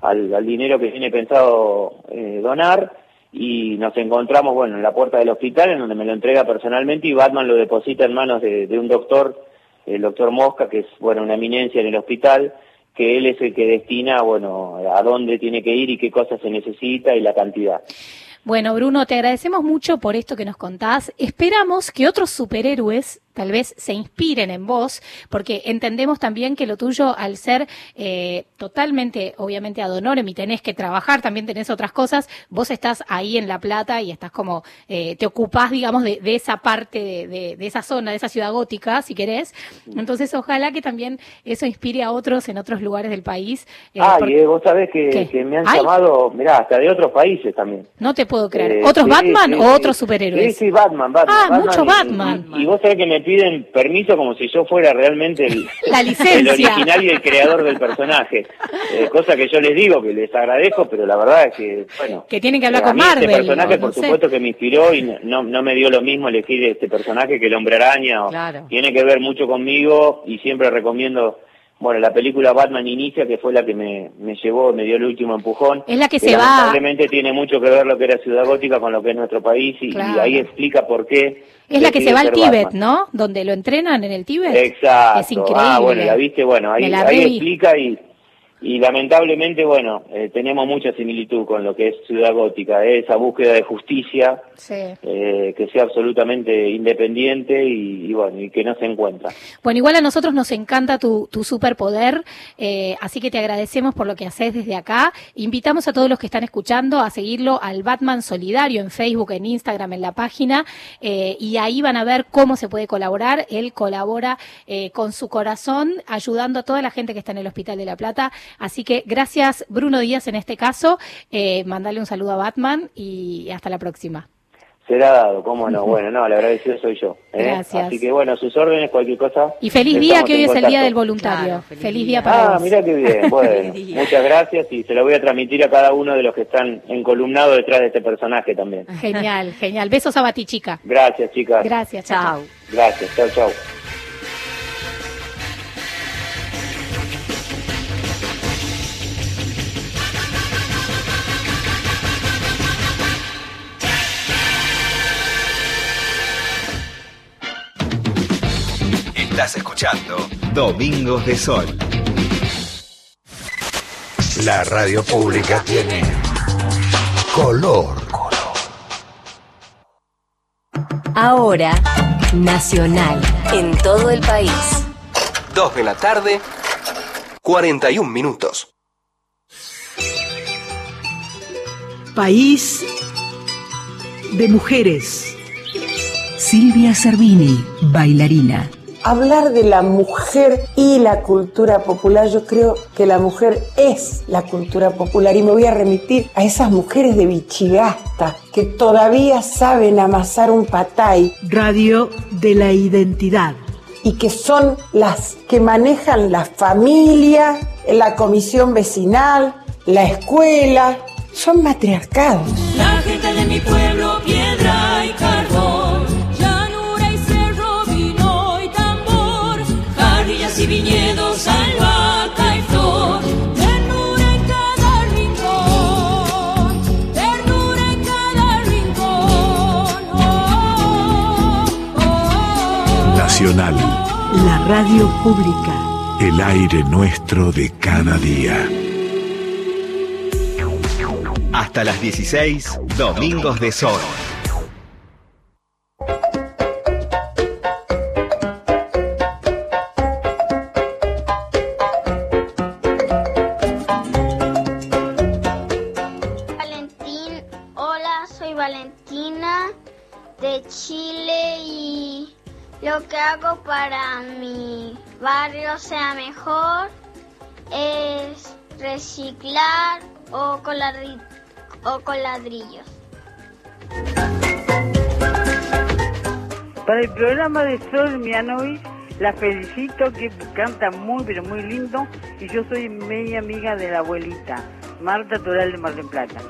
al, al dinero que tiene pensado eh, donar y nos encontramos, bueno, en la puerta del hospital en donde me lo entrega personalmente y Batman lo deposita en manos de, de un doctor, el doctor Mosca, que es, bueno, una eminencia en el hospital, que él es el que destina, bueno, a dónde tiene que ir y qué cosas se necesita y la cantidad. Bueno, Bruno, te agradecemos mucho por esto que nos contás. Esperamos que otros superhéroes tal vez se inspiren en vos, porque entendemos también que lo tuyo, al ser eh, totalmente, obviamente, ad honorem y tenés que trabajar, también tenés otras cosas, vos estás ahí en La Plata y estás como, eh, te ocupás, digamos, de, de esa parte, de, de- de esa zona, de esa ciudad gótica, si querés. Entonces, ojalá que también eso inspire a otros en otros lugares del país. eh, ah, porque- y eh, vos sabés que, me han Ay. llamado, mirá, hasta de otros países también. No te puedo creer. Eh, ¿Otros sí, Batman sí, o sí. otros superhéroes? Sí, sí, Batman, Batman. Ah, Batman, mucho y- Batman. Y, y vos sabés que me piden permiso como si yo fuera realmente el, <laughs> La el licencia. original y el creador del personaje. Eh, cosa que yo les digo, que les agradezco, pero la verdad es que, bueno... Que tienen que hablar eh, con mí Marvel, Este personaje, no por sé. supuesto, que me inspiró y no- no, no me dio lo mismo elegir este personaje que el Hombre Araña. o- Claro. Tiene que ver mucho conmigo y siempre recomiendo... Bueno, la película Batman Inicia, que fue la que me, me llevó, me dio el último empujón. Es la que que se va- lamentablemente tiene mucho que ver lo que era Ciudad Gótica con lo que es nuestro país y, y Claro. ahí explica por qué. Es la que se va al Tíbet, Batman. ¿no? Donde lo entrenan en el Tíbet. Exacto. Es increíble. Ah, bueno, la viste, bueno, ahí, ahí explica y, y lamentablemente, bueno, eh, tenemos mucha similitud con lo que es Ciudad Gótica, eh, esa búsqueda de justicia Sí. eh, que sea absolutamente independiente y, y bueno, y que no se encuentra. Bueno, igual a nosotros nos encanta tu, tu superpoder, eh, así que te agradecemos por lo que haces desde acá. Invitamos a todos los que están escuchando a seguirlo al Batman Solidario en Facebook, en Instagram, en la página, eh, y ahí van a ver cómo se puede colaborar. Él colabora eh, con su corazón, ayudando a toda la gente que está en el Hospital de La Plata. Así que gracias, Bruno Díaz, en este caso. Eh, mandale un saludo a Batman y hasta la próxima. Será dado, cómo no, <laughs> bueno, no, el agradecido soy yo. ¿eh? Gracias. Así que bueno, a sus órdenes, cualquier cosa. Y feliz día, que hoy es el Día del Voluntario. Claro, feliz, feliz día día. para Ah, mira qué bien. <laughs> Bueno, muchas gracias y se lo voy a transmitir a cada uno de los que están encolumnados detrás de este personaje también. Genial, genial. Besos a Batichica. Gracias, chicas. Gracias, chao. Chao. Gracias, chao, chao. Estás escuchando Domingos de Sol. La radio pública tiene color. Ahora, Nacional, en todo el país. 2 de la tarde, 41 minutos. País de mujeres. Silvia Cervini, bailarina. Hablar de la mujer y la cultura popular, yo creo que la mujer es la cultura popular y me voy a remitir a esas mujeres de Bichigasta que todavía saben amasar un patay Radio de la identidad. y que son las que manejan la familia, la comisión vecinal, la escuela, son matriarcados. La gente de mi pueblo, y viñedos, albahaca y flor. Ternura en cada rincón, ternura en cada rincón. Oh, oh, oh. Nacional, La radio pública. el aire nuestro de cada día. Hasta las 16, Domingos de Sol. Sea mejor es reciclar o con, ladri- o con ladrillos. Para el programa de Sol Mianovic, la felicito que canta muy, pero muy lindo. Y yo soy media amiga de la abuelita, Marta Toral de Mar del Plata.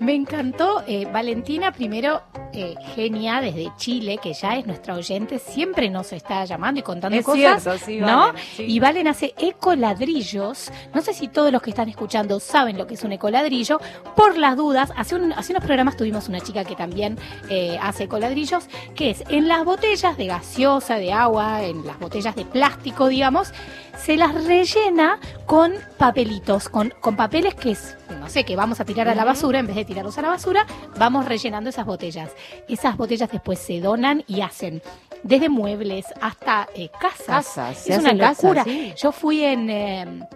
Me encantó, eh, Valentina, primero, eh, genia desde Chile, que ya es nuestra oyente, siempre nos está llamando y contando Es cosas, cierto, sí, ¿no? Valen, sí. Y Valen hace ecoladrillos. No sé si todos los que están escuchando saben lo que es un ecoladrillo. Por las dudas, hace, un- hace unos programas tuvimos una chica que también eh, hace ecoladrillos, que es en las botellas de gaseosa, de agua, en las botellas de plástico, digamos, se las rellena con papelitos, con, con papeles que es, no sé, que vamos a tirar a la basura, en vez de tirarlos a la basura, vamos rellenando esas botellas. Esas botellas después se donan y hacen desde muebles hasta eh, casas. Casas, es una casas, locura. sí. Yo fui en... eh,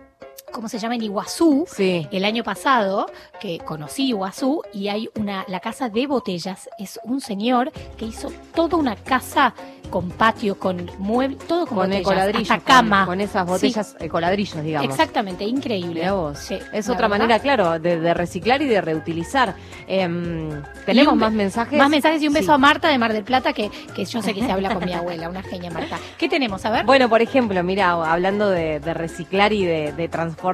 ¿Cómo se llama? En Iguazú, el año pasado, que conocí Iguazú, y hay una, la casa de botellas, es un señor que hizo toda una casa con patio, con muebles, todo con, Con botellas, ecoladrillos, hasta cama. Con, con esas Sí. botellas ecoladrillos, digamos. Exactamente, increíble. Vos. Sí, Es otra verdad. manera, claro, de, de reciclar y de reutilizar. Em, ¿Tenemos un más mensajes? Más mensajes y un beso Sí. a Marta de Mar del Plata, que, que yo sé que se habla con mi <laughs> abuela, una genia Marta. ¿Qué tenemos? A ver. Bueno, por ejemplo, mira, hablando de, de reciclar y de, de transformar,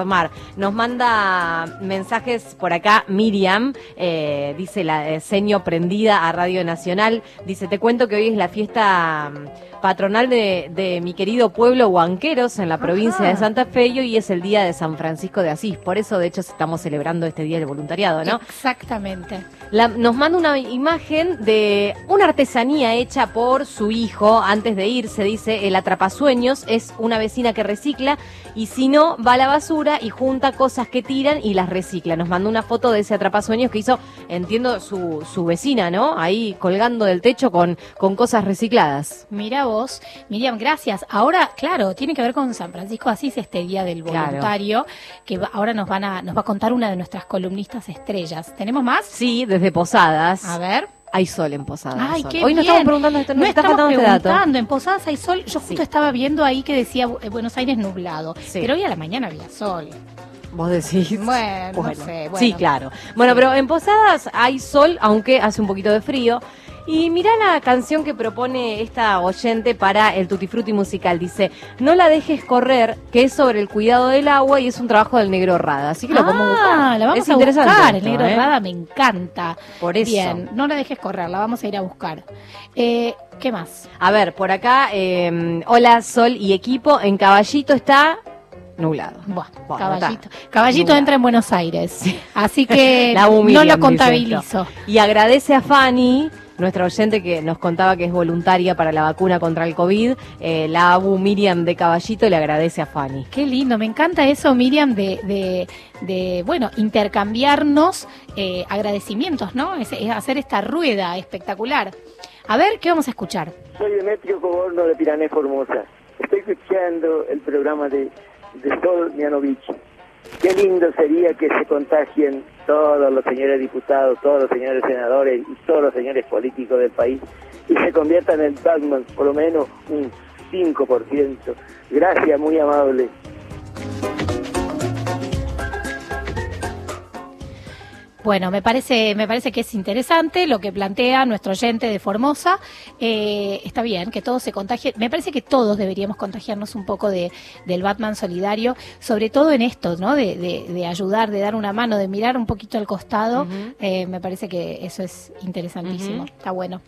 nos manda mensajes por acá Miriam, eh, dice la eh, seño prendida a Radio Nacional, dice, te cuento que hoy es la fiesta mm, patronal de, de mi querido pueblo Huanqueros en la provincia de Santa Fe y hoy es el día de San Francisco de Asís, por eso de hecho estamos celebrando este día del voluntariado, ¿no? Exactamente. La- nos manda una imagen de una artesanía hecha por su hijo antes de irse. Dice, el atrapasueños es una vecina que recicla y si no, va a la basura y junta cosas que tiran y las recicla. Nos mandó una foto de ese atrapasueños que hizo, entiendo, su, su vecina, ¿no? Ahí colgando del techo con, con cosas recicladas. Mira vos, Miriam, gracias. Ahora, claro, tiene que ver con San Francisco Asís, este día del Claro. voluntario, que ahora nos van a, nos va a contar una de nuestras columnistas estrellas. ¿Tenemos más? Sí, desde Posadas. A ver. Hay sol en Posadas. Ay, Sol. qué Hoy nos bien. estamos preguntando esto, nos no estamos este dato. preguntando. En Posadas hay sol. Yo justo estaba viendo ahí que decía eh, Buenos Aires nublado. Pero hoy a la mañana había sol. Vos decís. Bueno, Bueno, no sé. Bueno. Sí, claro. Bueno, pero en Posadas hay sol, aunque hace un poquito de frío. Y mirá la canción que propone esta oyente para el Tutti Frutti musical. Dice, no la dejes correr, que es sobre el cuidado del agua y es un trabajo del negro Rada. Así que lo podemos buscar. Ah, la vamos es a buscar. el negro ¿eh? Rada me encanta. Por eso. Bien, no la dejes correr, la vamos a ir a buscar. Eh, ¿Qué más? A ver, por acá, eh, hola Sol y equipo, en Caballito está nublado. Buah, Bueno, caballito. está. Caballito Nublado. entra en Buenos Aires. Así <laughs> que La no lo contabilizo. Y agradece a Fanny, nuestra oyente que nos contaba que es voluntaria para la vacuna contra el COVID. eh, la Abu Miriam de Caballito le agradece a Fanny. Qué lindo, me encanta eso, Miriam, de, de, de, bueno, intercambiarnos eh, agradecimientos, ¿no? Es, es hacer esta rueda espectacular. A ver, ¿qué vamos a escuchar? Soy Demetrio Coborno de Pirané Formosa. Estoy escuchando el programa de, de Sol Mianovich. Qué lindo sería que se contagien todos los señores diputados, todos los señores senadores y todos los señores políticos del país y se conviertan en Batman, por lo menos un 5%. Gracias, muy amable. Bueno, me parece, me parece que es interesante lo que plantea nuestro oyente de Formosa. Eh, está bien que todos se contagien. Me parece que todos deberíamos contagiarnos un poco de, del Batman solidario, sobre todo en esto, ¿no? De, de- de ayudar, de dar una mano, de mirar un poquito al costado. Eh, me parece que eso es interesantísimo. Está bueno.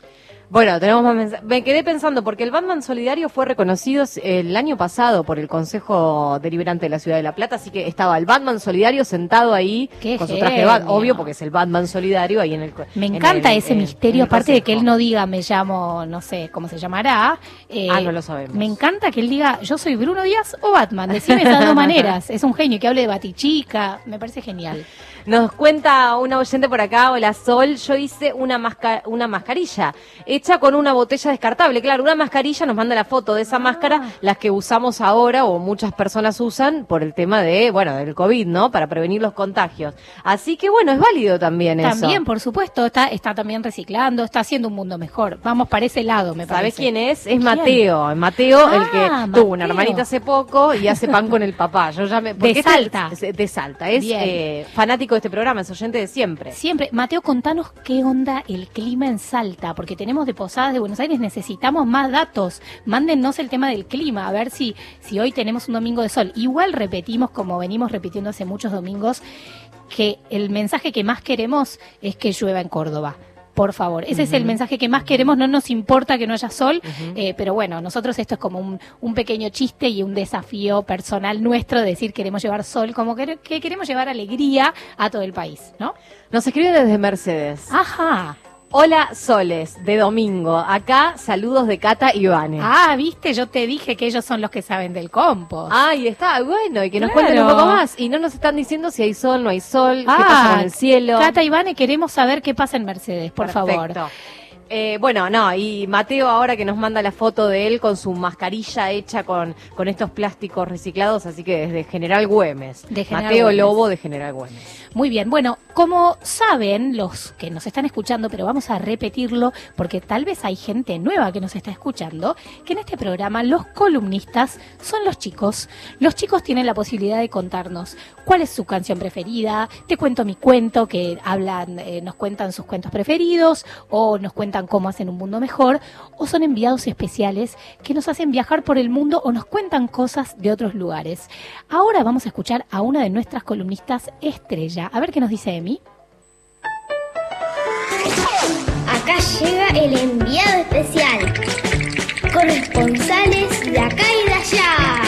Bueno, tenemos más mensajes. Me quedé pensando, porque el Batman Solidario fue reconocido el año pasado por el Consejo Deliberante de la Ciudad de La Plata, así que estaba el Batman Solidario sentado ahí Qué con su traje de Bat- genio. obvio porque es el Batman Solidario ahí en el Me en encanta el- ese en- misterio, aparte de que él no diga me llamo, no sé cómo se llamará. eh, Ah, no lo sabemos. Me encanta que él diga yo soy Bruno Díaz o Batman. Decime esas dos <laughs> maneras. Es un genio que hable de Batichica. Me parece genial. Nos cuenta una oyente por acá, hola Sol, yo hice una, masca- una mascarilla hecha con una botella descartable. Claro, una mascarilla nos manda la foto de Ah. esa máscara, las que usamos ahora o muchas personas usan por el tema de, bueno, del COVID, ¿no? Para prevenir los contagios. Así que bueno, es válido también, eso. También, por supuesto, está, está también reciclando, está haciendo un mundo mejor. Vamos para ese lado, me ¿Sabes parece. quién es? Es ¿Quién? Mateo. Mateo, el que Ah, tuvo una hermanita hace poco y hace pan con el papá. Yo ya me, De este Salta. es- de Salta. Es eh, fanático de este programa, es oyente de siempre. Siempre. Mateo, contanos qué onda el clima en Salta, porque tenemos de Posadas de Buenos Aires, necesitamos más datos. Mándennos el tema del clima, a ver si, si hoy tenemos un domingo de sol. Igual repetimos, como venimos repitiendo hace muchos domingos, que el mensaje que más queremos es que llueva en Córdoba. Por favor, ese es el mensaje que más queremos, no nos importa que no haya sol, eh, pero bueno, nosotros esto es como un, un pequeño chiste y un desafío personal nuestro de decir queremos llevar sol, como que, que queremos llevar alegría a todo el país, ¿no? Nos escribe desde Mercedes. Ajá. Hola Soles, de domingo. Acá saludos de Cata y Vane. Ah, viste, yo te dije que ellos son los que saben del compost. Ahí está, bueno, y que nos Claro. cuenten un poco más. Y no nos están diciendo si hay sol, no hay sol, qué pasa con el cielo. Ah, Cata y Vane, queremos saber qué pasa en Mercedes, por favor. Perfecto. Eh, bueno, no, y Mateo ahora que nos manda la foto de él con su mascarilla hecha con, con estos plásticos reciclados, así que desde General Güemes. De General Mateo Güemes. Lobo de General Güemes. Muy bien, bueno, como saben los que nos están escuchando, pero vamos a repetirlo porque tal vez hay gente nueva que nos está escuchando, que en este programa los columnistas son los chicos. Los chicos tienen la posibilidad de contarnos cuál es su canción preferida, te cuento mi cuento, que hablan, eh, nos cuentan sus cuentos preferidos, o nos cuentan cómo hacen un mundo mejor, o son enviados especiales que nos hacen viajar por el mundo o nos cuentan cosas de otros lugares. Ahora vamos a escuchar a una de nuestras columnistas estrella. A ver qué nos dice Emi. Acá llega el enviado especial. Corresponsales de acá y de allá.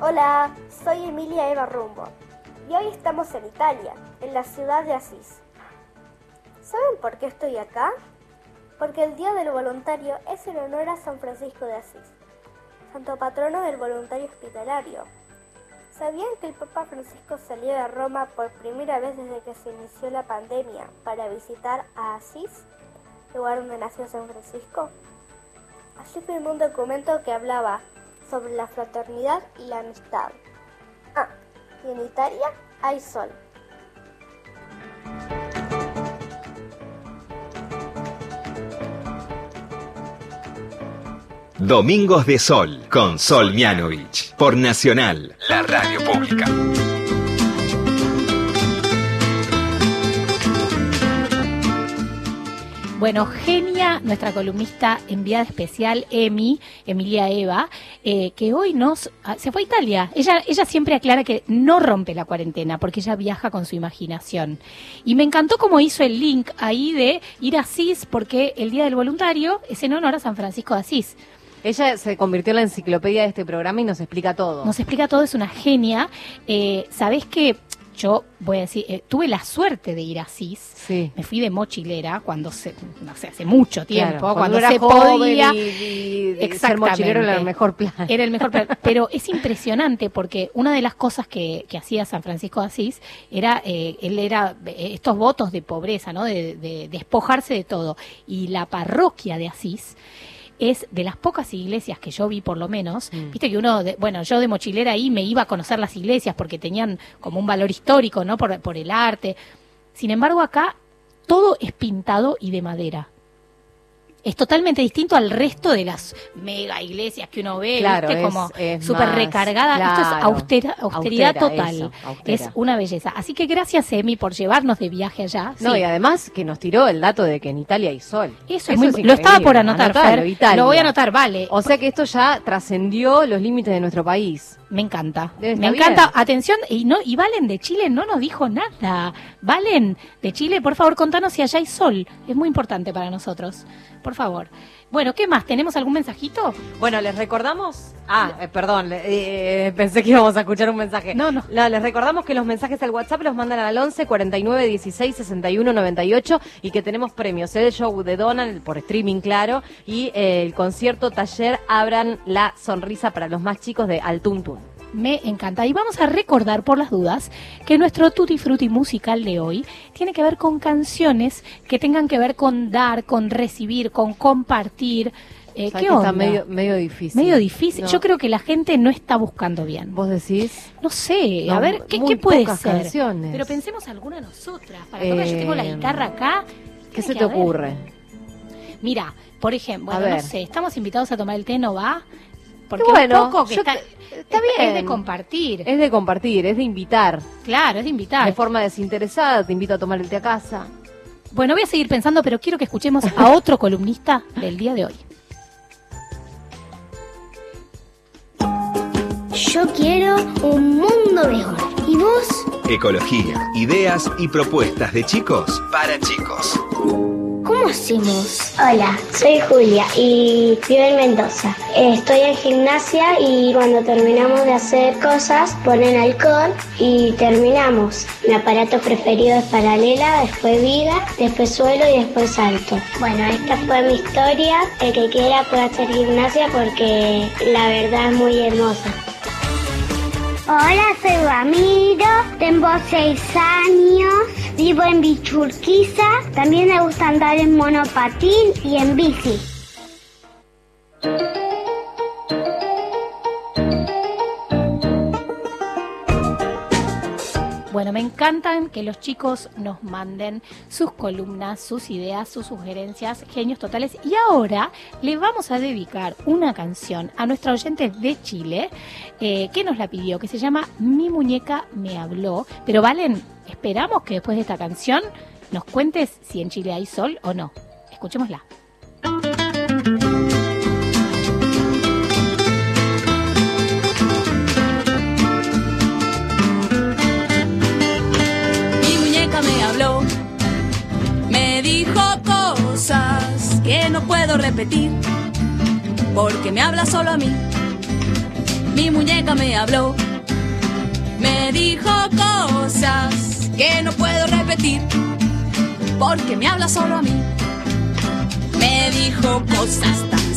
Hola, soy Emilia Eva Rumbo y hoy estamos en Italia, en la ciudad de Asís. ¿Saben por qué estoy acá? Porque el Día del Voluntario es en honor a San Francisco de Asís, santo patrono del voluntario hospitalario. ¿Sabían que el Papa Francisco salió de Roma por primera vez desde que se inició la pandemia para visitar a Asís, lugar donde nació San Francisco? Así firmó un documento que hablaba sobre la fraternidad y la amistad. Ah, y en Italia hay sol. Domingos de Sol con Sol Mianovich por Nacional, la radio pública. Bueno, genia, nuestra columnista enviada especial, Emi, Emilia Eva, eh, que hoy nos ah, se fue a Italia. Ella, ella siempre aclara que no rompe la cuarentena porque ella viaja con su imaginación. Y me encantó cómo hizo el link ahí de ir a Asís porque el Día del Voluntario es en honor a San Francisco de Asís. Ella se convirtió en la enciclopedia de este programa y nos explica todo. Nos explica todo, es una genia. Eh, ¿Sabés que Yo voy a decir, eh, tuve la suerte de ir a Asís. Me fui de mochilera cuando se, no sé, hace mucho tiempo, Claro, cuando, cuando era se joven podía. y- y- y ser mochilero era el mejor plan. Era el mejor plan. <laughs> Pero es impresionante porque una de las cosas que, que hacía San Francisco de Asís era, eh, él era eh, estos votos de pobreza, ¿no? De, de despojarse de todo. Y la parroquia de Asís es de las pocas iglesias que yo vi por lo menos, Mm. viste que uno, de- bueno, yo de mochilera ahí me iba a conocer las iglesias porque tenían como un valor histórico, ¿no? Por, por el arte. Sin embargo, acá todo es pintado y de madera. Es totalmente distinto al resto de las mega iglesias que uno ve, Claro, ¿viste? es- como súper recargada. Esto es austera- austeridad Austera, total. eso, austera. es una belleza. Así que gracias, Emi, por llevarnos de viaje allá. No, Sí. y además que nos tiró el dato de que en Italia hay sol. Eso es muy- lo estaba por anotar, Fer. Lo voy a anotar, vale. O sea que esto ya trascendió los límites de nuestro país. Me encanta. Me encanta. Atención, y no y Valen de Chile no nos dijo nada. Valen de Chile, por favor, contanos si allá hay sol. Es muy importante para nosotros. Por favor. Bueno, ¿qué más? ¿Tenemos algún mensajito? Bueno, les recordamos. Ah, eh, perdón, eh, pensé que íbamos a escuchar un mensaje. No, no. les recordamos que los mensajes al WhatsApp los mandan al 11 49 16 61 98 y que tenemos premios. El show de Donald por streaming, claro, y eh, el concierto taller Abran la sonrisa para los más chicos de Altuntun. Me encanta. Y vamos a recordar por las dudas que nuestro Tutti Frutti musical de hoy tiene que ver con canciones que tengan que ver con dar, con recibir, con compartir. Eh, O sea, ¿Qué que onda? está medio, medio difícil. Medio difícil. No. Yo creo que la gente no está buscando bien. ¿Vos decís? No sé, No, a ver, ¿qué, muy qué puede pocas ser? canciones. Pero pensemos alguna nosotras. Para yo tengo la Eh, guitarra acá. ¿Qué se te haber. ocurre? Mira, por ejemplo, bueno, no sé, estamos invitados a tomar el té, ¿no va? Porque Y bueno, un poco que yo está, Está es- bien. Es de compartir. Es de compartir, es de invitar. Claro, es de invitar. De forma desinteresada, te invito a tomar el té a casa. Bueno, voy a seguir pensando, pero quiero que escuchemos a otro columnista del día de hoy. Yo quiero un mundo mejor. ¿Y vos? Ecología, ideas y propuestas de chicos para chicos. ¿Cómo hacemos? Hola, soy Julia y vivo en Mendoza. Estoy en gimnasia y cuando terminamos de hacer cosas ponen alcohol y terminamos. Mi aparato preferido es paralela, después viga, después suelo y después salto. Bueno, esta fue mi historia. El que quiera puede hacer gimnasia porque la verdad es muy hermosa. Hola, soy Ramiro, tengo seis años, vivo en Bichurquiza, también me gusta andar en monopatín y en bici. Bueno, me encantan que los chicos nos manden sus columnas, sus ideas, sus sugerencias, genios totales. Y ahora le vamos a dedicar una canción a nuestra oyente de Chile eh, que nos la pidió, que se llama Mi muñeca me habló. Pero Valen, esperamos que después de esta canción nos cuentes si en Chile hay sol o no. Escuchémosla. Dijo cosas que no puedo repetir, porque me habla solo a mí. Mi muñeca me habló, me dijo cosas que no puedo repetir, porque me habla solo a mí. Me dijo cosas tan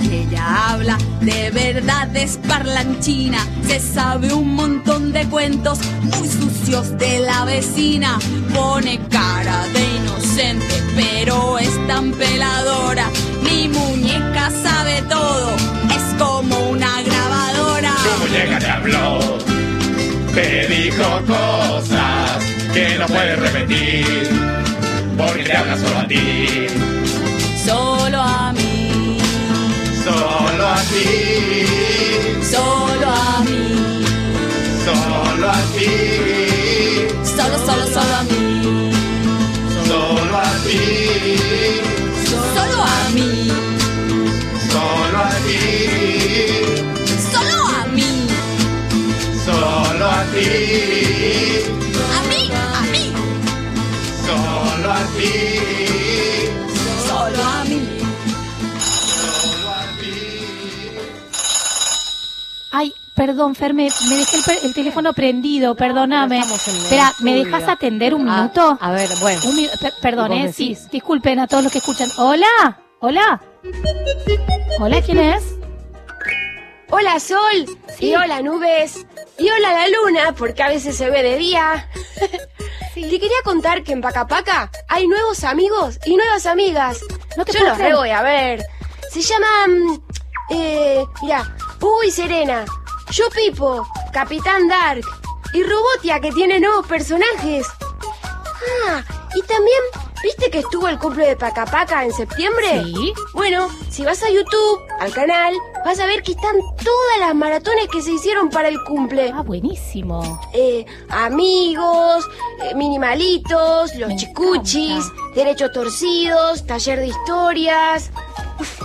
que ella habla, de verdad es parlanchina. Se sabe un montón de cuentos muy sucios de la vecina. Pone cara de inocente, pero es tan peladora. Mi muñeca sabe todo, es como una grabadora. Tu muñeca te habló, te dijo cosas que no puedes repetir, porque te habla solo a ti, a ti, solo a mí, solo a ti, solo, solo, solo a mí, solo a ti, solo a mí, solo a ti, solo a mí, solo a ti, Ay, perdón, Fer, me, me dejé el, teléfono prendido, perdóname. Espera, ¿me dejas atender un Ah, minuto? a ver, bueno. Un per- perdón, ¿Vos eh, sí, disculpen a todos los que escuchan. Hola, Hola. Hola, ¿quién es? Hola Sol, y hola nubes, y hola la luna, porque a veces se ve de día. <laughs> Te quería contar que en Pacapaca hay nuevos amigos y nuevas amigas. No te Yo los re voy a ver. Se llaman... Eh, mira, Hugo y Serena, Yo Pipo, Capitán Dark y Robotia que tiene nuevos personajes. Ah, y también, ¿viste que estuvo el cumple de Pacapaca en septiembre? Sí. Bueno, si vas a YouTube, al canal, vas a ver que están todas las maratones que se hicieron para el cumple. Ah, buenísimo. Eh, amigos, eh, minimalitos, los chicuchis, derechos torcidos, taller de historias.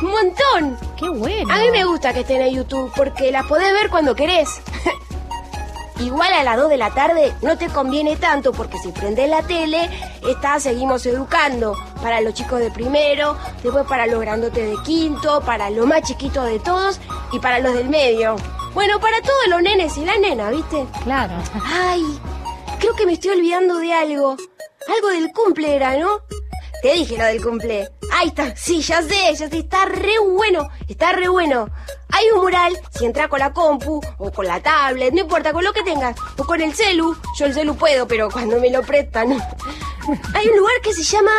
Un montón. Qué bueno. A mí me gusta que estén en YouTube porque las podés ver cuando querés. <laughs> Igual a las 2 de la tarde no te conviene tanto porque si prendes la tele, está Seguimos Educando para los chicos de primero, después para los grandotes de quinto, para los más chiquitos de todos y para los del medio. Bueno, para todos los nenes y la nena, ¿viste? Claro. Ay, creo que me estoy olvidando de algo. Algo del cumple era, ¿no? Te dije lo del cumple. Ahí está, sí, ya sé, ya sé, está re bueno, está re bueno. Hay un mural, si entras con la compu o con la tablet, no importa, con lo que tengas, o con el celu, yo el celu puedo, pero cuando me lo prestan. <laughs> Hay un lugar que se llama,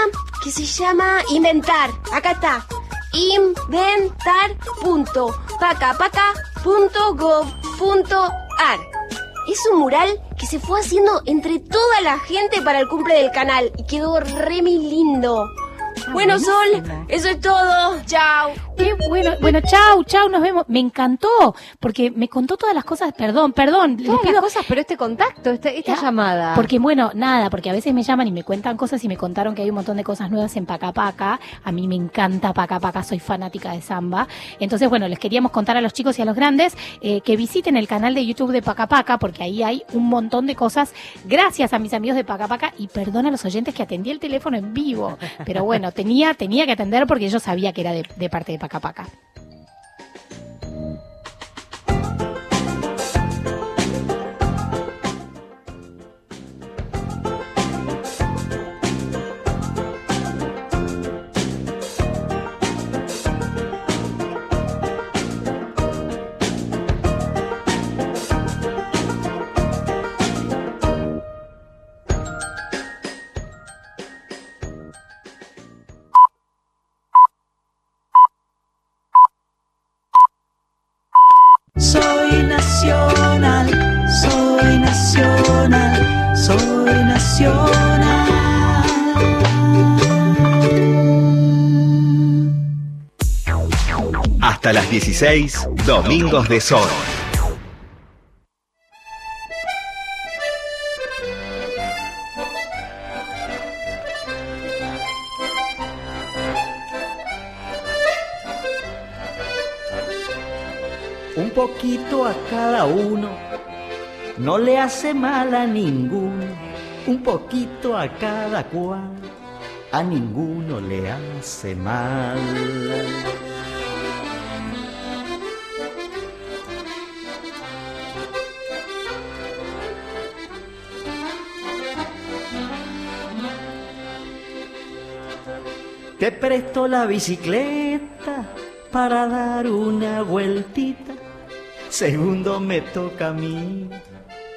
que se llama Inventar, acá está. Inventar.pacapaca.gov.ar Es un mural que se fue haciendo entre toda la gente para el cumple del canal y quedó re mi lindo. bueno, Sol, eso es todo. Chao. Qué bueno. Bueno, chau, chau, nos vemos. Me encantó, porque me contó todas las cosas. Perdón, perdón. les Todas las pido- cosas, pero este contacto, este- esta llamada. Porque bueno, nada, porque a veces me llaman y me cuentan cosas y me contaron que hay un montón de cosas nuevas en Pacapaca. A mí me encanta Pacapaca, soy fanática de samba. Entonces, bueno, les queríamos contar a los chicos y a los grandes eh, que visiten el canal de YouTube de Pacapaca, porque ahí hay un montón de cosas. Gracias a mis amigos de Pacapaca y perdón a los oyentes que atendí el teléfono en vivo. Pero bueno, tenía, tenía que atender porque yo sabía que era de, de parte de Pacapaca. Soy las 16, Domingos de Sol. un poquito a cada uno, no le hace mal a ninguno, un poquito a cada cual, a ninguno le hace mal. Te presto la bicicleta para dar una vueltita. Segundo me toca a mí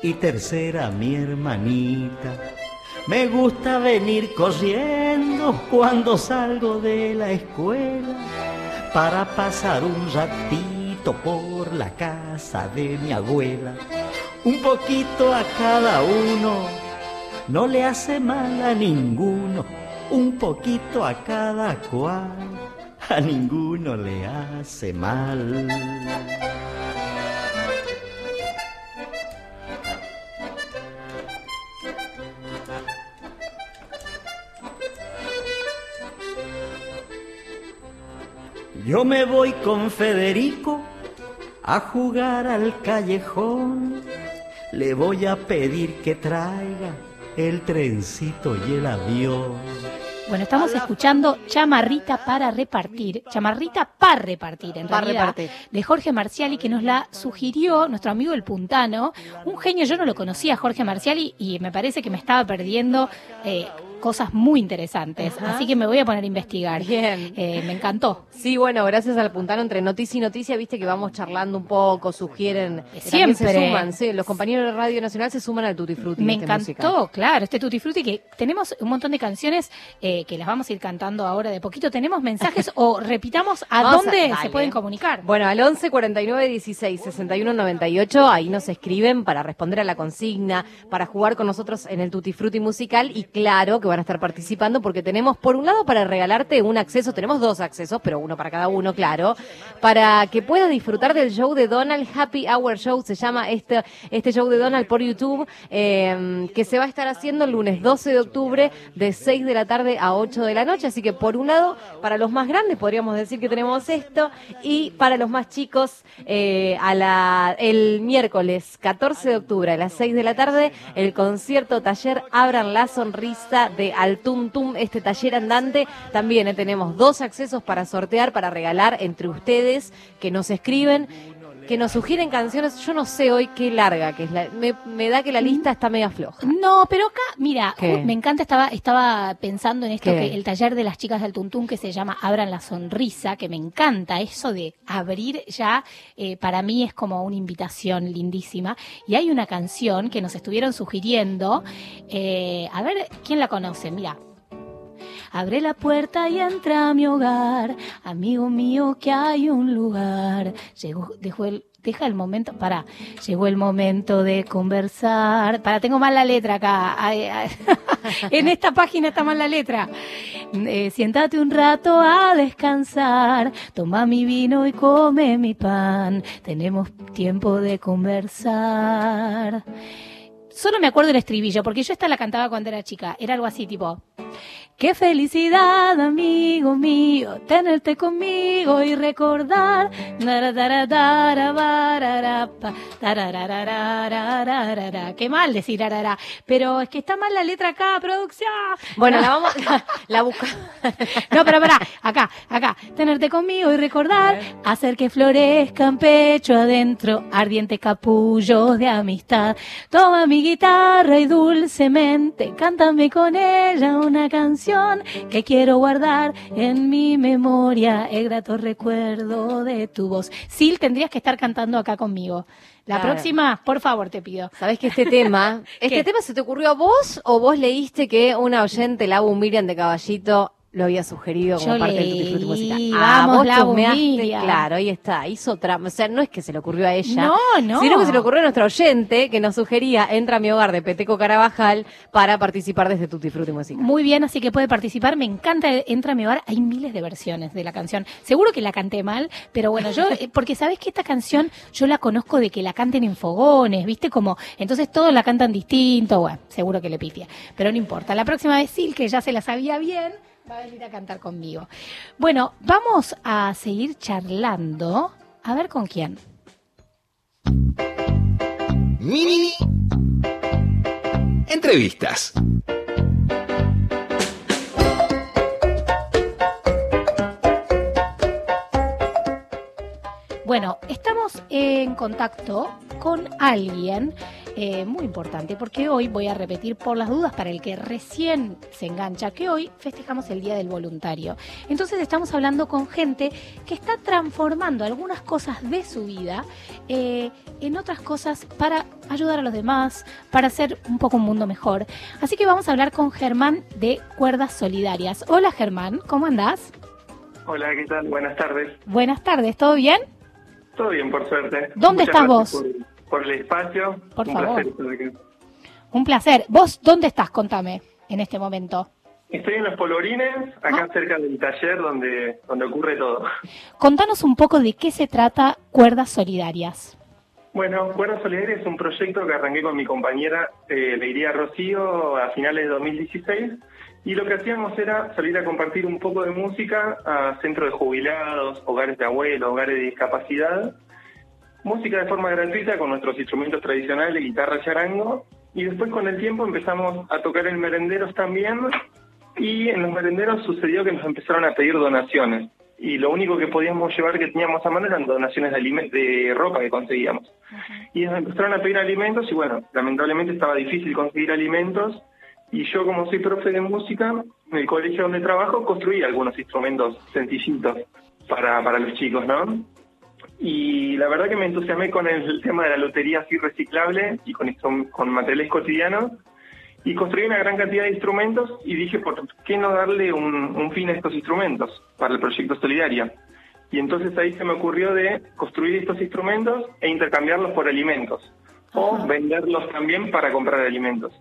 y tercera mi hermanita. Me gusta venir corriendo cuando salgo de la escuela para pasar un ratito por la casa de mi abuela. Un poquito a cada uno, no le hace mal a ninguno. Un poquito a cada cual, a ninguno le hace mal. Yo me voy con Federico a jugar al callejón. Le voy a pedir que traiga el trencito y el avión. Bueno, estamos escuchando Chamarrita para repartir, Chamarrita para repartir, en Pa' realidad, repartir. de Jorge Marciali, que nos la sugirió nuestro amigo el Puntano, un genio, yo no lo conocía, Jorge Marciali, y me parece que me estaba perdiendo eh, cosas muy interesantes. Ajá. Así que me voy a poner a investigar. Bien. Eh, me encantó. Sí, bueno, gracias al puntano entre noticia y noticia, viste que vamos charlando un poco, sugieren. que Siempre. Se suman, sí, los compañeros de Radio Nacional se suman al Tutti Frutti. Me encantó, claro, este Tutti Frutti que tenemos un montón de canciones eh, que las vamos a ir cantando ahora de poquito. ¿Tenemos mensajes <laughs> o repitamos a Vamos a- dónde se pueden comunicar? Bueno, al 11 49 16 61 98, ahí nos escriben para responder a la consigna, para jugar con nosotros en el Tutti Frutti musical y claro que van a estar participando porque tenemos por un lado para regalarte un acceso, tenemos dos accesos, pero uno para cada uno, claro, para que puedas disfrutar del show de Donald Happy Hour Show, se llama este este show de Donald por YouTube, eh, que se va a estar haciendo el lunes 12 de octubre de 6 de la tarde a 8 de la noche, así que por un lado, para los más grandes podríamos decir que tenemos esto y para los más chicos eh, a la el miércoles 14 de octubre a las 6 de la tarde el concierto taller Abran la sonrisa de Altum Tum, este taller andante. También eh, tenemos dos accesos para sortear, para regalar entre ustedes que nos escriben que nos sugieren canciones, yo no sé hoy qué larga que es la, me, me da que la lista está media floja. No, pero acá, mira, me encanta, estaba, estaba pensando en esto, ¿Qué? que el taller de las chicas del Tuntún que se llama Abran la Sonrisa, que me encanta, eso de abrir ya, eh, para mí es como una invitación lindísima. Y hay una canción que nos estuvieron sugiriendo, eh, a ver, ¿quién la conoce? Mira. Abre la puerta y entra a mi hogar, amigo mío, que hay un lugar. Llegó, dejó el, deja el momento, para, llegó el momento de conversar. Para, tengo mal la letra acá. <laughs> En esta página está mal la letra. Eh, siéntate un rato a descansar, toma mi vino y come mi pan. Tenemos tiempo de conversar. Solo me acuerdo el estribillo, porque yo esta la cantaba cuando era chica. Era algo así, tipo, Qué felicidad, amigo mío, tenerte conmigo y recordar. Qué mal decir arara. Pero es que está mal la letra acá, producción. Bueno, la vamos, la, la buscamos. No, pero pará, acá, acá. Tenerte conmigo y recordar, hacer que florezcan pecho adentro, ardientes capullos de amistad. Toma mi guitarra y dulcemente, cántame con ella una canción que quiero guardar en mi memoria, el grato recuerdo de tu voz. Sil, tendrías que estar cantando acá conmigo. La Claro. próxima, por favor, te pido. Sabés que este tema, <laughs> este tema se te ocurrió a vos o vos leíste que una oyente, la Miriam de Caballito, lo había sugerido como Yo parte del leí, Tutti Frutti musical. vamos, vos la. Claro, ahí está, hizo trama. O sea, no es que se le ocurrió a ella. No, no. Sino que se le ocurrió a nuestra oyente que nos sugería Entra a mi hogar de Peteco Carabajal para participar de este Tutti Frutti musical. Muy bien, así que puede participar. Me encanta Entra a mi hogar. Hay miles de versiones de la canción. Seguro que la canté mal, pero bueno, yo, <laughs> eh, porque sabes que esta canción yo la conozco de que la canten en fogones, ¿viste? Como, entonces todos la cantan distinto. Bueno, seguro que le pifia. Pero no importa. La próxima vez Sil, que ya se la sabía bien, va a venir a cantar conmigo. Bueno, vamos a seguir charlando. A ver con quién. Mini Entrevistas. Bueno, estamos en contacto con alguien eh, muy importante, porque hoy voy a repetir por las dudas para el que recién se engancha, que hoy festejamos el Día del Voluntario. Entonces estamos hablando con gente que está transformando algunas cosas de su vida eh, en otras cosas para ayudar a los demás, para hacer un poco un mundo mejor. Así que vamos a hablar con Germán de Cuerdas Solidarias. Hola Germán, ¿cómo andás? Hola, ¿qué tal? Buenas tardes. Buenas tardes, ¿todo bien? Todo bien, por suerte. ¿Dónde Muchas estás vos? Por, por el espacio. Por Un favor. placer estar acá. Un placer. ¿Vos dónde estás? Contame en este momento. Estoy en los Polvorines, acá Ah. cerca del taller donde, donde ocurre todo. Contanos un poco de qué se trata Cuerdas Solidarias. Bueno, Cuerda Solidaria es un proyecto que arranqué con mi compañera eh, Leiría Rocío a finales de 2016 y lo que hacíamos era salir a compartir un poco de música a centros de jubilados, hogares de abuelos, hogares de discapacidad, música de forma gratuita con nuestros instrumentos tradicionales, guitarra y charango, y después con el tiempo empezamos a tocar en merenderos también. Y en los merenderos sucedió que nos empezaron a pedir donaciones. Y lo único que podíamos llevar que teníamos a mano eran donaciones de, de ropa que conseguíamos. Y nos empezaron a pedir alimentos y bueno, lamentablemente estaba difícil conseguir alimentos. Y yo, como soy profe de música, en el colegio donde trabajo, construí algunos instrumentos sencillitos para, para los chicos, ¿no? Y la verdad que me entusiasmé con el <laughs> tema de la lotería así reciclable y con, con materiales cotidianos. Y construí una gran cantidad de instrumentos y dije, ¿por qué no darle un, un fin a estos instrumentos para el proyecto Solidaria? Y entonces ahí se me ocurrió de construir estos instrumentos e intercambiarlos por alimentos o venderlos también para comprar alimentos.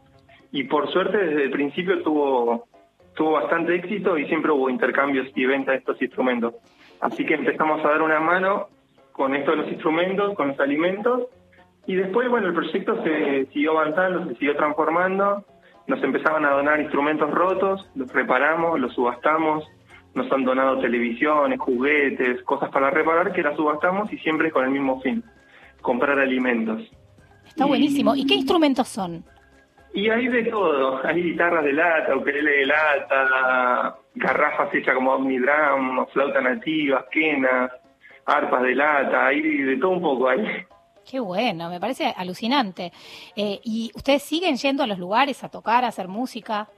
Y por suerte desde el principio tuvo, tuvo bastante éxito y siempre hubo intercambios y venta de estos instrumentos. Así que empezamos a dar una mano con esto de los instrumentos, con los alimentos y después, bueno, el proyecto se siguió avanzando, se siguió transformando, nos empezaban a donar instrumentos rotos, los reparamos, los subastamos, nos han donado televisiones, juguetes, cosas para reparar que las subastamos y siempre con el mismo fin, comprar alimentos. Está buenísimo. ¿Y qué instrumentos son? Y hay de todo, hay guitarras de lata, ukelele de lata, garrafas hechas como omnidram, flautas nativas, quenas, arpas de lata, hay de todo un poco ahí. Qué bueno, me parece alucinante. Eh, ¿Y ustedes siguen yendo a los lugares a tocar, a hacer música?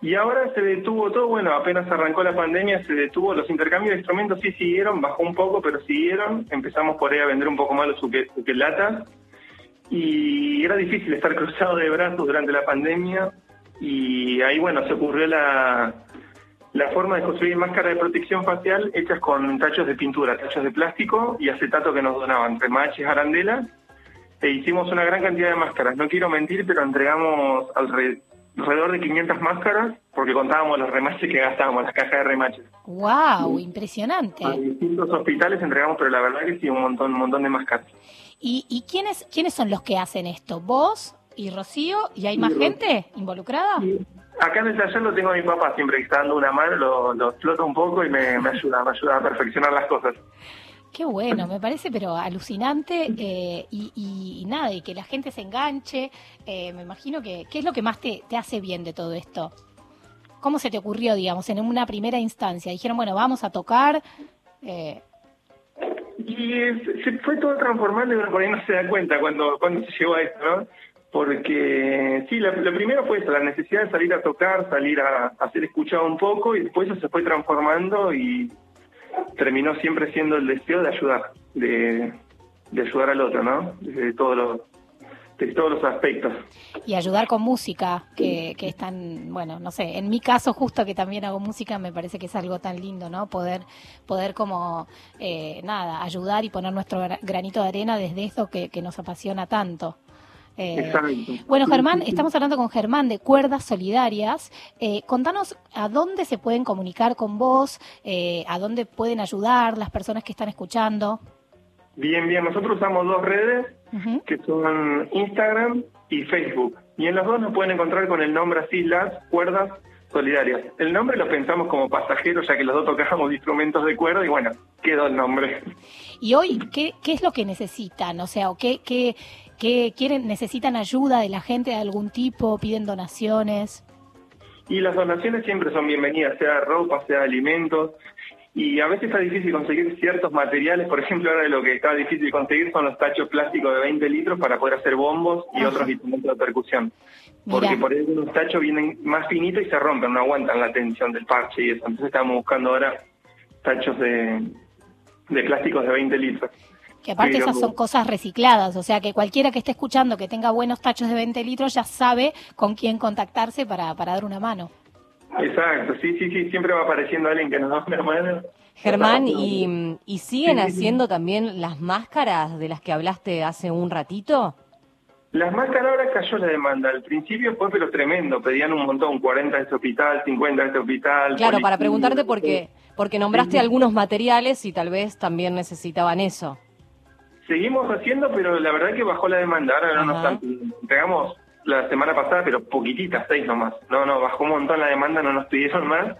Y ahora se detuvo todo, bueno, apenas arrancó la pandemia, se detuvo, los intercambios de instrumentos sí siguieron, bajó un poco, pero siguieron, empezamos por ahí a vender un poco más los uke- ukelatas, y era difícil estar <laughs> cruzado de brazos durante la pandemia, y ahí, bueno, se ocurrió la, la forma de construir máscaras de protección facial hechas con tachos de pintura, tachos de plástico y acetato que nos donaban, remaches, arandelas, e hicimos una gran cantidad de máscaras. No quiero mentir, pero entregamos alre- alrededor de 500 máscaras porque contábamos los remaches que gastábamos, las cajas de remaches. ¡Wow! Impresionante. A distintos hospitales entregamos, pero la verdad que sí, un montón, un montón de máscaras. ¿Y, y quiénes, quiénes son los que hacen esto? ¿Vos y Rocío? ¿Y hay más gente involucrada? Acá en el taller lo tengo a mi papá siempre que está dando una mano, lo, lo explota un poco y me, me ayuda, me ayuda a perfeccionar las cosas. Qué bueno, me parece pero alucinante eh, y, y- y nada, y que la gente se enganche. eh, me imagino que, ¿qué es lo que más te, te hace bien de todo esto? ¿Cómo se te ocurrió, digamos, en una primera instancia? Dijeron, bueno, vamos a tocar. eh, Y se fue todo transformando y uno por ahí no se da cuenta cuando, cuando se llegó a esto, ¿no? Porque sí, lo, lo primero fue eso, la necesidad de salir a tocar, salir a, ser escuchado un poco y después eso se fue transformando y terminó siempre siendo el deseo de ayudar, de, ayudar al otro, ¿no? Desde todos los, de todos los aspectos. y ayudar con música, que, que es tan, bueno, no sé, en mi caso justo que también hago música, me parece que es algo tan lindo, ¿no? Poder, poder como, eh, nada, ayudar y poner nuestro gra- granito de arena desde que, que nos apasiona tanto. Eh, Exacto. Bueno, Germán, estamos hablando con Germán de Cuerdas Solidarias. Eh, contanos a dónde se pueden comunicar con vos, eh, a dónde pueden ayudar las personas que están escuchando. Bien, bien, nosotros usamos dos redes que son Instagram y Facebook. Y en los dos nos pueden encontrar con el nombre así, las cuerdas solidarias. El nombre lo pensamos como pasajero, ya que los dos tocábamos instrumentos de cuerda y bueno, quedó el nombre. Y hoy, ¿qué, qué es lo que necesitan? O sea, ¿o qué, qué, qué quieren? ¿Necesitan ayuda de la gente de algún tipo? ¿Piden donaciones? Y las donaciones siempre son bienvenidas, sea ropa, sea alimentos. Y a veces está difícil conseguir ciertos materiales. Por ejemplo, ahora lo que está difícil conseguir son los tachos plásticos de 20 litros para poder hacer bombos y Ajá. otros instrumentos de percusión. Porque Mirá. por ahí unos tachos vienen más finitos y se rompen, no aguantan la tensión del parche y eso. Entonces estamos buscando ahora tachos de, de plásticos de 20 litros. Que aparte Pero- esas son cosas recicladas, o sea que cualquiera que esté escuchando que tenga buenos tachos de 20 litros ya sabe con quién contactarse para, para dar una mano. Exacto, sí, sí, sí, siempre va apareciendo alguien que nos da una mano. Germán, ¿y, y siguen Sí, sí, sí. haciendo también las máscaras de las que hablaste hace un ratito? Las máscaras ahora cayó la demanda. Al principio fue pero tremendo, pedían un montón, 40 de este hospital, 50 de este hospital. Claro, para preguntarte porque, porque nombraste sí. algunos materiales y tal vez también necesitaban eso. Seguimos haciendo, pero la verdad que bajó la demanda. Ahora no nos están, entregamos la semana pasada, pero poquititas, seis nomás. No, no, bajó un montón la demanda, no nos pidieron más.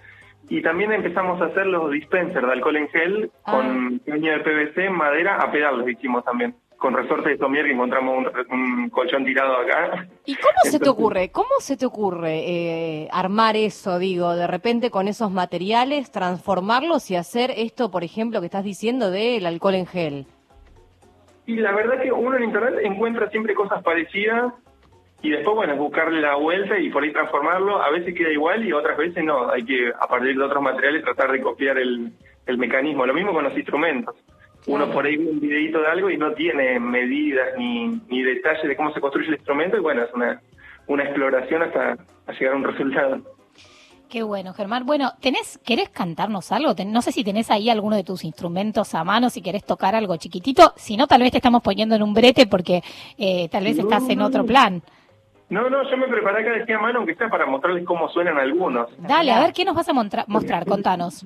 Y también empezamos a hacer los dispensers de alcohol en gel Ah. con caña de PVC, madera, a pedal los hicimos también. Con resorte de somier que encontramos un, un colchón tirado acá. ¿Y cómo se te ocurre? ¿Cómo se te ocurre eh, armar eso, digo, de repente con esos materiales, transformarlos y hacer esto, por ejemplo, que estás diciendo del alcohol en gel? Y la verdad que uno en internet encuentra siempre cosas parecidas y después, bueno, es buscarle la vuelta y por ahí transformarlo. A veces queda igual y otras veces no. Hay que, a partir de otros materiales, tratar de copiar el, el mecanismo. Lo mismo con los instrumentos. Uno por ahí ve un videito de algo y no tiene medidas ni, ni detalles de cómo se construye el instrumento y bueno, es una, una exploración hasta a llegar a un resultado. Qué bueno, Germán. Bueno, ¿tenés, ¿querés cantarnos algo? Ten- no sé si tenés ahí alguno de tus instrumentos a mano, si querés tocar algo chiquitito. Si no, tal vez te estamos poniendo en un brete porque eh, tal vez estás en otro plan. No, no, yo me preparé acá decía mano, aunque sea para mostrarles cómo suenan algunos. Dale, a ver, ¿qué nos vas a mostrar? Contanos.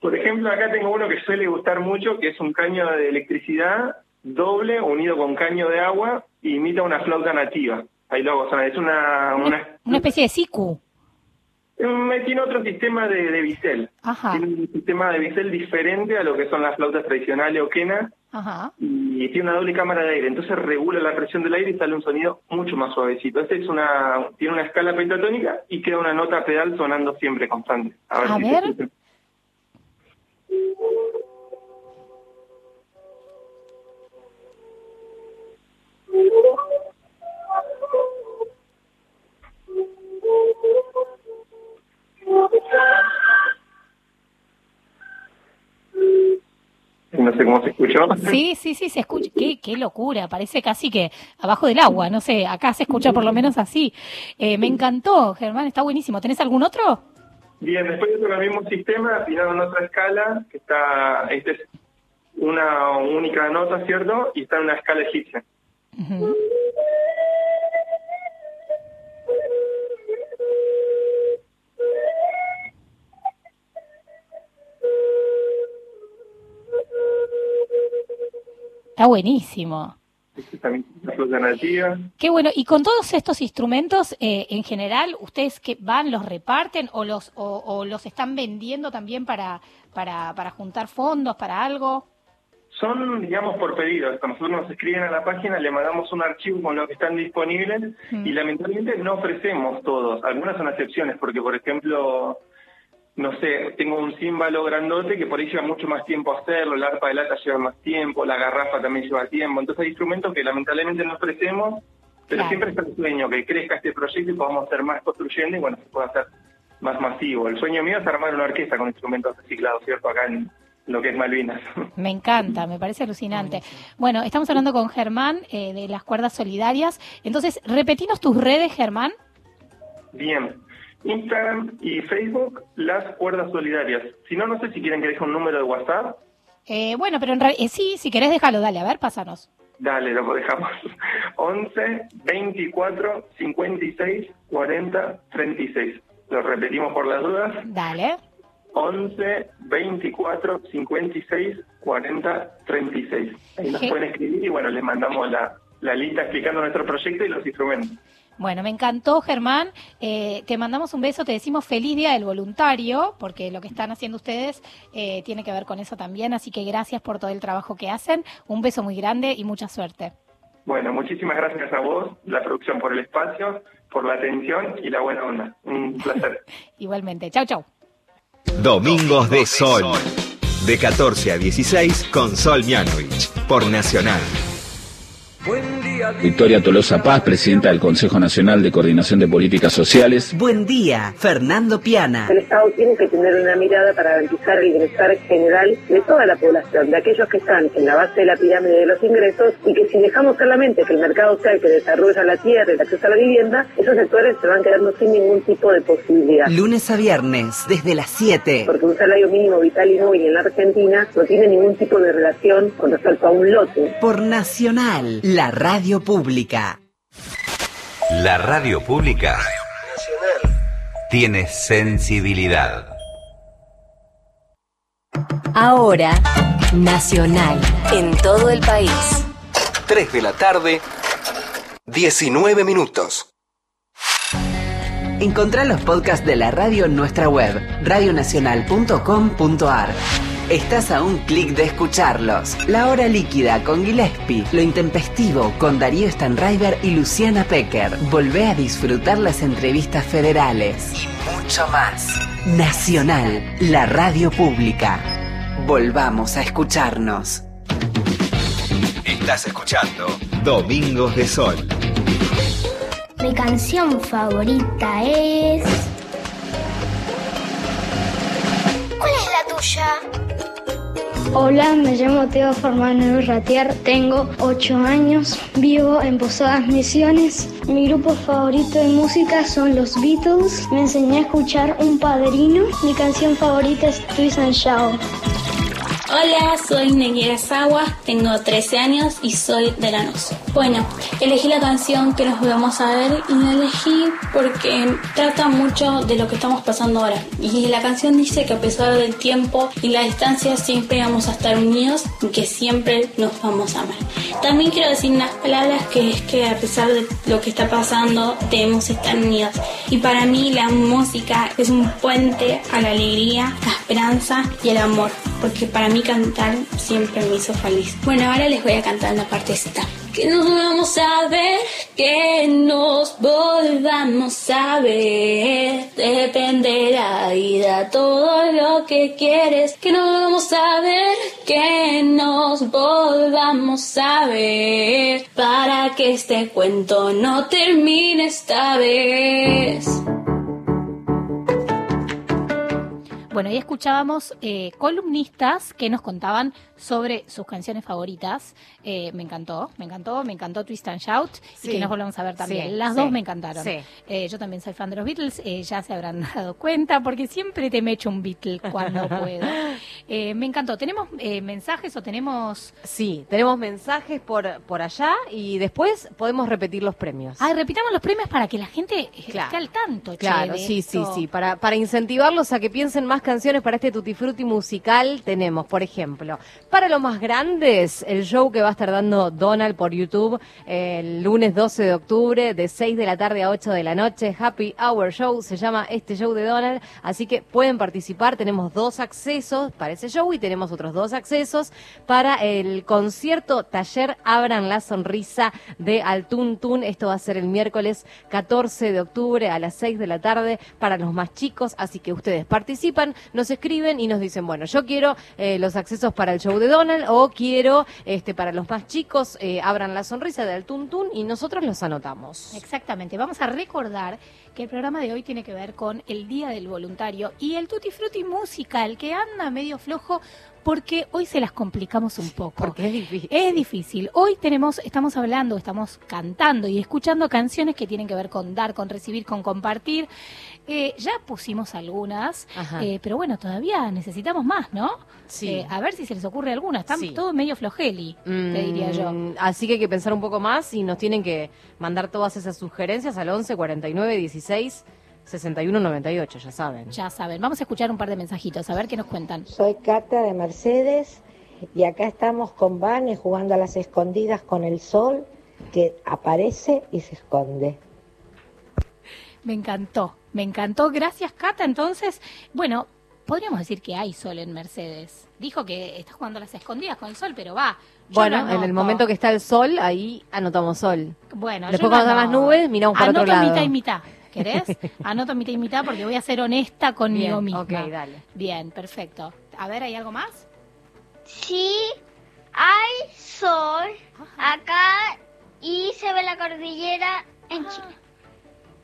Por ejemplo, acá tengo uno que suele gustar mucho, que es un caño de electricidad doble unido con caño de agua y imita una flauta nativa. Ahí lo hago sonar. Es una... una Una especie de siku. Me tiene otro sistema de, de bisel. Ajá. Tiene un sistema de bisel diferente a lo que son las flautas tradicionales o quenas Ajá. y tiene una doble cámara de aire, entonces regula la presión del aire y sale un sonido mucho más suavecito. Este es una, tiene una escala pentatónica y queda una nota pedal sonando siempre constante. A ver. A si ver. No sé cómo se escuchó. Sí, sí, sí, se escucha. Qué, qué locura, parece casi que abajo del agua, no sé, acá se escucha por lo menos así. Eh, me encantó, Germán, está buenísimo. ¿Tenés algún otro? Bien, después de el mismo sistema, afinado en otra escala, que está, este es una única nota, ¿cierto? Y está en una escala egipcia. Está buenísimo. Qué bueno. Y con todos estos instrumentos, eh, en general, ¿ustedes que van, los reparten o los, o, o los están vendiendo también para, para, para juntar fondos, para algo? Son, digamos, por pedido. Cuando nosotros nos escriben a la página, le mandamos un archivo con lo que están disponibles y lamentablemente no ofrecemos todos. Algunas son excepciones, porque, por ejemplo, no sé, tengo un címbalo grandote que por ahí lleva mucho más tiempo hacerlo, el arpa de lata lleva más tiempo, la garrafa también lleva tiempo. Entonces hay instrumentos que lamentablemente no ofrecemos, pero Claro. siempre está el sueño, que crezca este proyecto y podamos hacer más construyendo y bueno, se pueda hacer más masivo. El sueño mío es armar una orquesta con instrumentos reciclados, ¿cierto? Acá en lo que es Malvinas. <laughs> Me encanta, me parece alucinante. Bueno, estamos hablando con Germán eh, de las cuerdas solidarias. Entonces, repetinos tus redes, Germán. Bien. Instagram y Facebook, las cuerdas solidarias. Si no, no sé si quieren que deje un número de WhatsApp. Eh, bueno, pero en realidad, sí, si querés, déjalo, dale, a ver, pásanos. Dale, lo dejamos. 11 24 56 40 36. Lo repetimos por las dudas. Dale. 11 24 56 40 36. Ahí nos pueden escribir y bueno, les mandamos la, la lista explicando nuestro proyecto y los instrumentos. Bueno, me encantó, Germán. Eh, te mandamos un beso, te decimos feliz día del voluntario, porque lo que están haciendo ustedes eh, tiene que ver con eso también. Así que gracias por todo el trabajo que hacen. Un beso muy grande y mucha suerte. Bueno, muchísimas gracias a vos, la producción por el espacio, por la atención y la buena onda. Un placer. <laughs> Igualmente. Chau, chau. Domingos de Sol. De 14 a 16 con Sol Mianovich. Por Nacional. Victoria Tolosa Paz, presidenta del Consejo Nacional de Coordinación de Políticas Sociales. Buen día, Fernando Piana. El Estado tiene que tener una mirada para garantizar el bienestar general de toda la población, de aquellos que están en la base de la pirámide de los ingresos y que si dejamos solamente que el mercado sea el que desarrolla la tierra y el acceso a la vivienda, esos sectores se van quedando sin ningún tipo de posibilidad. Lunes a viernes, desde las 7. Porque un salario mínimo vital y móvil en la Argentina no tiene ningún tipo de relación con respecto a un lote. Por Nacional, la radio pública. La radio pública tiene sensibilidad. Ahora, Nacional, en todo el país. 3 de la tarde, 19 minutos. Encontrá los podcasts de la radio en nuestra web, radionacional.com.ar. Estás a un clic de escucharlos. La hora líquida con Gillespie, lo intempestivo con Darío Stanraiver y Luciana Pecker. Volvé a disfrutar las entrevistas federales y mucho más. Nacional, la radio pública. Volvamos a escucharnos. Estás escuchando Domingos de Sol. Mi canción favorita es... ¿Cuál es la tuya? Hola, me llamo Teo Formano Ratier, tengo 8 años, vivo en Posadas Misiones. Mi grupo favorito de música son los Beatles. Me enseñé a escuchar Un Padrino. Mi canción favorita es Twist and Shout. Hola, soy Neguera Sagua, tengo 13 años y soy de Lanús. Bueno, elegí la canción que nos vamos a ver y la elegí porque trata mucho de lo que estamos pasando ahora. Y la canción dice que a pesar del tiempo y la distancia siempre vamos a estar unidos y que siempre nos vamos a amar. También quiero decir unas palabras que es que a pesar de lo que está pasando debemos estar unidos. Y para mí la música es un puente a la alegría, la esperanza y el amor. Porque para mí cantar siempre me hizo feliz. Bueno, ahora les voy a cantar una partecita. Que nos vamos a ver, que nos volvamos a ver. Dependerá y da todo lo que quieres. Que nos vamos a ver, que nos volvamos a ver. Para que este cuento no termine esta vez. Bueno, y escuchábamos eh, columnistas que nos contaban sobre sus canciones favoritas. Eh, me encantó, me encantó, me encantó Twist and Shout y que nos volvamos a ver también. Sí, Las sí, dos me encantaron. Eh, yo también soy fan de los Beatles, ya se habrán <laughs> dado cuenta porque siempre te me echo un Beatle cuando <laughs> puedo. Me encantó. ¿Tenemos eh, mensajes o tenemos...? Sí, tenemos mensajes por, por allá y después podemos repetir los premios. Ay, repitamos los premios para que la gente eh, esté al tanto. che, Claro, de sí, sí, sí. Para, para incentivarlos a que piensen más canciones para este Tutti Frutti musical, tenemos, por ejemplo, para los más grandes, el show que va a estar dando Donald por YouTube el lunes 12 de octubre, de 6 de la tarde a 8 de la noche. Happy Hour Show se llama este show de Donald, así que pueden participar. Tenemos dos accesos para ese show y tenemos otros dos accesos para el concierto Taller Abran la Sonrisa de Altun Tun. Esto va a ser el miércoles 14 de octubre a las 6 de la tarde para los más chicos, así que ustedes participan, nos escriben y nos dicen, bueno, yo quiero eh, los accesos para el show de Donald o quiero este para los más chicos eh, Abran la Sonrisa de Altun Tun y nosotros los anotamos. Exactamente. Vamos a recordar que el programa de hoy tiene que ver con el Día del Voluntario y el Tutti Frutti musical que anda medio flojo porque hoy se las complicamos un poco. Porque es difícil. Es difícil. Hoy tenemos, estamos hablando, estamos cantando y escuchando canciones que tienen que ver con dar, con recibir, con compartir. Eh, ya pusimos algunas, eh, pero bueno, todavía necesitamos más, ¿no? Sí. Eh, a ver si se les ocurre alguna. Están Sí. todo medio flojeli, te diría yo. Mm, Así que hay que pensar un poco más y nos tienen que mandar todas esas sugerencias al 11 49 16 61 98, ya saben. Ya saben. Vamos a escuchar un par de mensajitos, a ver qué nos cuentan. Soy Cata de Mercedes y acá estamos con Vane jugando a las escondidas con el sol que aparece y se esconde. Me encantó, me encantó. Gracias, Cata. Entonces, bueno, podríamos decir que hay sol en Mercedes. Dijo que está jugando a las escondidas con el sol, pero va. Bueno, en el momento que está el sol, ahí anotamos sol. Bueno, Después yo cuando están las nubes, miramos para Anoto otro lado. mitad y mitad. ¿Querés? <laughs> Anoto mitad y mitad porque voy a ser honesta conmigo Bien, misma. ok, dale. Bien, perfecto. A ver, ¿hay algo más? Sí, hay sol acá y se ve la cordillera en Chile.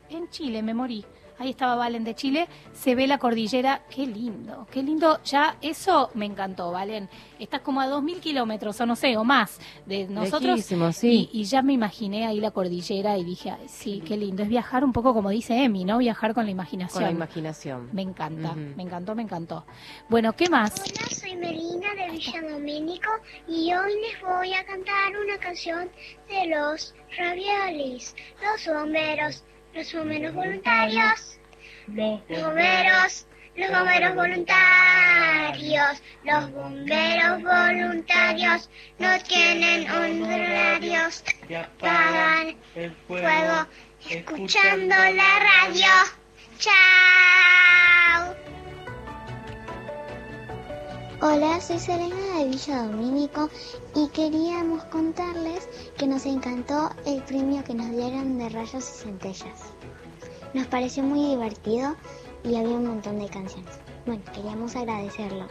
En Chile, me morí. Ahí estaba Valen de Chile, se ve la cordillera, qué lindo, qué lindo, ya eso me encantó, Valen, estás como a dos mil kilómetros o no sé, o más de nosotros Lejísimo, sí. y, y ya me imaginé ahí la cordillera y dije, "Ay, sí, qué lindo, es viajar un poco como dice Emi, ¿no? Viajar con la imaginación. Con la imaginación. Me encanta, me encantó, me encantó. Bueno, ¿qué más? Hola, soy Melina de Villa Domínico y hoy les voy a cantar una canción de los raviolis, los bomberos, los bomberos voluntarios, los bomberos, los bomberos voluntarios, los bomberos voluntarios no tienen honorarios, apagan el fuego escuchando la radio. Chao. Hola, soy Selena de Villa Domínico y queríamos contarles que nos encantó el premio que nos dieron de rayos y centellas. Nos pareció muy divertido y había un montón de canciones. Bueno, queríamos agradecerlo.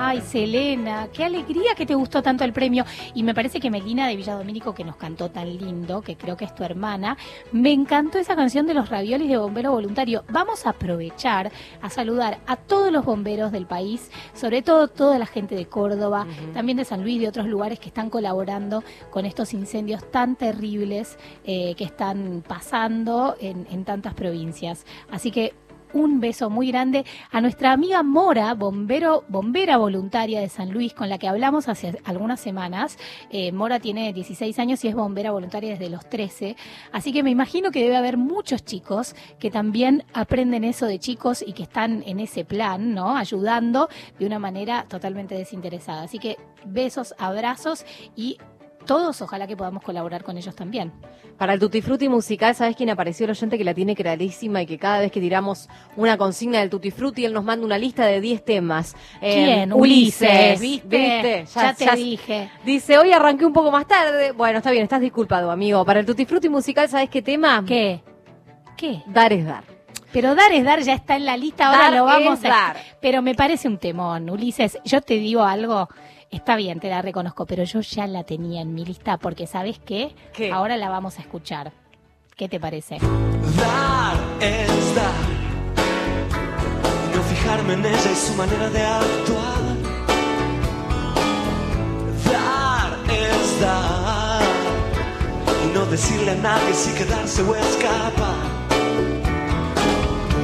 Ay, Selena, qué alegría que te gustó tanto el premio. Y me parece que Melina de Villadomínico, que nos cantó tan lindo, que creo que es tu hermana, me encantó esa canción de los raviolis de bombero voluntario. Vamos a aprovechar a saludar a todos los bomberos del país, sobre todo toda la gente de Córdoba, también de San Luis y de otros lugares que están colaborando con estos incendios tan terribles eh, que están pasando en, en tantas provincias. Así que un beso muy grande a nuestra amiga Mora, bombero, bombera voluntaria de San Luis, con la que hablamos hace algunas semanas. Eh, Mora tiene 16 años y es bombera voluntaria desde los 13. Así que me imagino que debe haber muchos chicos que también aprenden eso de chicos y que están en ese plan, ¿no? Ayudando de una manera totalmente desinteresada. Así que besos, abrazos y todos ojalá que podamos colaborar con ellos también. Para el Tutti Frutti musical, ¿sabes quién apareció? El oyente que la tiene clarísima y que cada vez que tiramos una consigna del Tutti Frutti, él nos manda una lista de 10 temas. Eh, ¿Quién? Ulises. ¿Viste? ¿Viste? Ya te dije. Dice, hoy arranqué un poco más tarde. Bueno, está bien, estás disculpado, amigo. Para el Tutti Frutti musical, ¿sabes qué tema? ¿Qué? ¿Qué? Dar es dar. Pero dar es dar ya está en la lista, ahora Dar lo vamos a... dar. Pero me parece un temón, Ulises. Yo te digo algo, está bien, te la reconozco, pero yo ya la tenía en mi lista porque ¿sabes qué? ¿Qué? Ahora la vamos a escuchar. ¿Qué te parece? Dar es dar. Y no fijarme en ella y su manera de actuar. Dar es dar. Y no decirle a nadie si quedarse o escapar.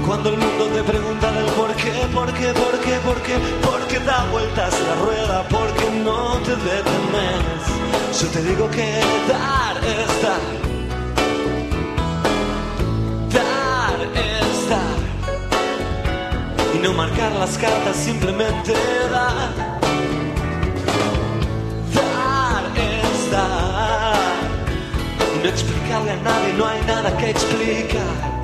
Cuando el mundo te pregunta del por qué, por qué, por qué, por qué, por qué da vueltas la rueda, porque no te detenes. Yo te digo que dar es dar. Dar es dar. Y no marcar las cartas, simplemente dar. Dar es dar. Y no explicarle a nadie, no hay nada que explicar.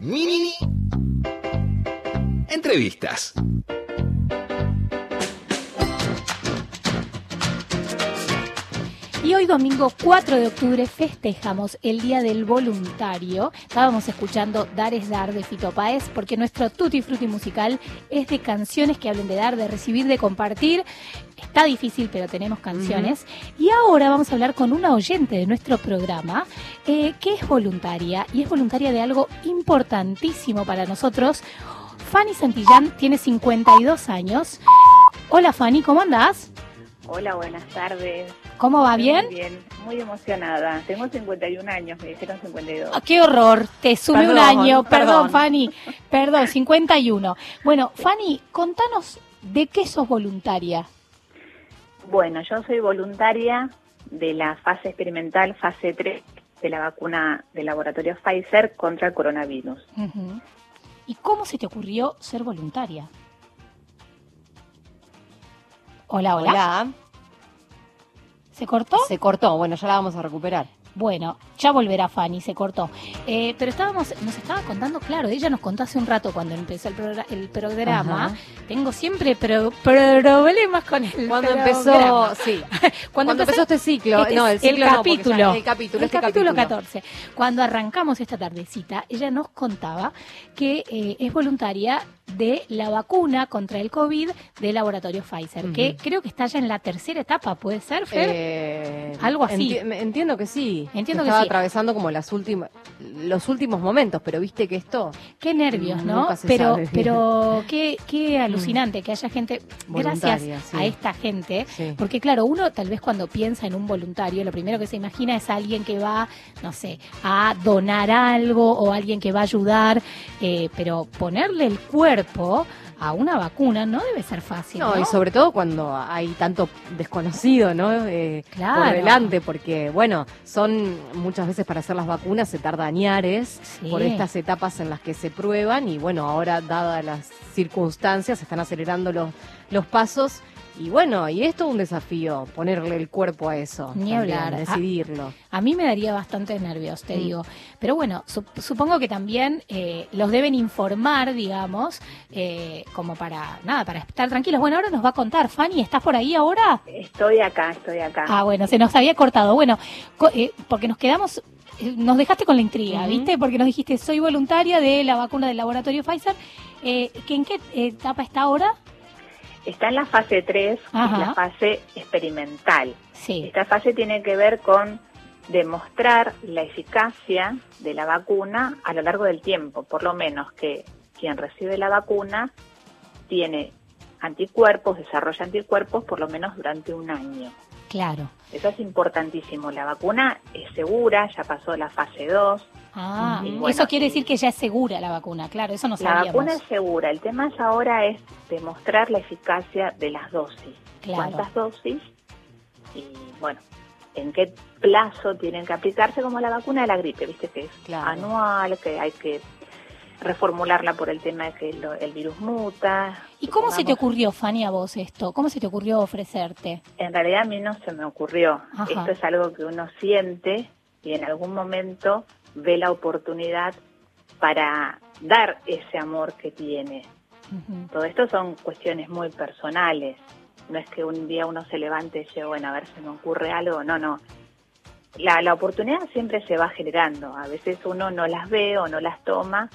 Mini Entrevistas. Y hoy domingo 4 de octubre festejamos el Día del Voluntario. Estábamos escuchando Dar es Dar de Fito Páez porque nuestro Tutti Frutti musical es de canciones que hablen de dar, de recibir, de compartir. Está difícil, pero tenemos canciones. Y ahora vamos a hablar con una oyente de nuestro programa eh, que es voluntaria y es voluntaria de algo importantísimo para nosotros. Fanny Santillán tiene 52 años. Hola Fanny, ¿cómo andás? Hola, buenas tardes. ¿Cómo va? ¿Bien? Muy bien, muy emocionada. Tengo 51 años, me dijeron 52. Ah, ¡Qué horror! Te sube un año. Perdón, perdón. Fanny. Perdón, 51. Bueno, Fanny, contanos de qué sos voluntaria. Bueno, yo soy voluntaria de la fase experimental, fase 3 de la vacuna del laboratorio Pfizer contra el coronavirus. ¿Y cómo se te ocurrió ser voluntaria? Hola, hola. Hola. ¿Se cortó? Se cortó, bueno, ya la vamos a recuperar. Bueno, ya volverá Fanny, se cortó. Eh, pero estábamos, nos estaba contando, claro, ella nos contó hace un rato cuando empezó el, progra- el programa. Ajá. Tengo siempre pro- problemas con el Cuando programa. empezó, sí. <laughs> Cuando, Cuando empezó este ciclo, este no, el ciclo porque capítulo, ya- el capítulo, el este capítulo capítulo. 14. Cuando arrancamos esta tardecita, ella nos contaba que eh, es voluntaria de la vacuna contra el COVID del laboratorio Pfizer, que creo que está ya en la tercera etapa, ¿puede ser, Fer? Eh, Algo así. enti- entiendo que sí. Entiendo que Estaba sí. atravesando como las últimas, los últimos momentos, pero viste que esto. Qué nervios, ¿no? Pero, sabe. pero <laughs> qué, qué alucinante que haya gente, gracias sí. a esta gente, Sí. porque claro, uno tal vez cuando piensa en un voluntario, lo primero que se imagina es alguien que va, no sé, a donar algo o alguien que va a ayudar, eh, pero ponerle el cuerpo a una vacuna no debe ser fácil. No, No, y sobre todo cuando hay tanto desconocido, ¿no? Eh, Claro. Por delante, porque, bueno, son muchas veces para hacer las vacunas se tarda añares por estas etapas en las que se prueban y, bueno, ahora, dadas las circunstancias, se están acelerando los, los pasos. Y bueno, y es todo un desafío ponerle el cuerpo a eso. Ni también, hablar. Decidirlo. A mí me daría bastante nervios, te Mm. digo. Pero bueno, sup- supongo que también eh, los deben informar, digamos, eh, como para, nada, para estar tranquilos. Bueno, ahora nos va a contar. Fanny, ¿estás por ahí ahora? Estoy acá, estoy acá. Ah, bueno, se nos había cortado. Bueno, co- eh, porque nos quedamos, eh, nos dejaste con la intriga. ¿viste? Porque nos dijiste, soy voluntaria de la vacuna del laboratorio Pfizer. Eh, ¿que ¿En qué etapa está ahora? Está en la fase 3, que es Ajá. la fase experimental. Sí. Esta fase tiene que ver con demostrar la eficacia de la vacuna a lo largo del tiempo, por lo menos que quien recibe la vacuna tiene anticuerpos, desarrolla anticuerpos por lo menos durante un año. Claro. Eso es importantísimo. La vacuna es segura, ya pasó la fase 2. Ah, bueno, eso quiere decir que ya es segura la vacuna, claro, eso no La sabíamos. vacuna es segura. El tema ahora es demostrar la eficacia de las dosis. Claro. ¿Cuántas dosis? Y bueno, en qué plazo tienen que aplicarse como la vacuna de la gripe, viste que es Claro. anual, que hay que reformularla por el tema de que lo- el virus muta. ¿Y cómo se te ocurrió, Fanny, a vos esto? ¿Cómo se te ocurrió ofrecerte? En realidad a mí no se me ocurrió. Ajá. Esto es algo que uno siente y en algún momento ve la oportunidad para dar ese amor que tiene. Todo esto son cuestiones muy personales. No es que un día uno se levante y dice, bueno, a ver si me ocurre algo. No, no. La, la oportunidad siempre se va generando. A veces uno no las ve o no las toma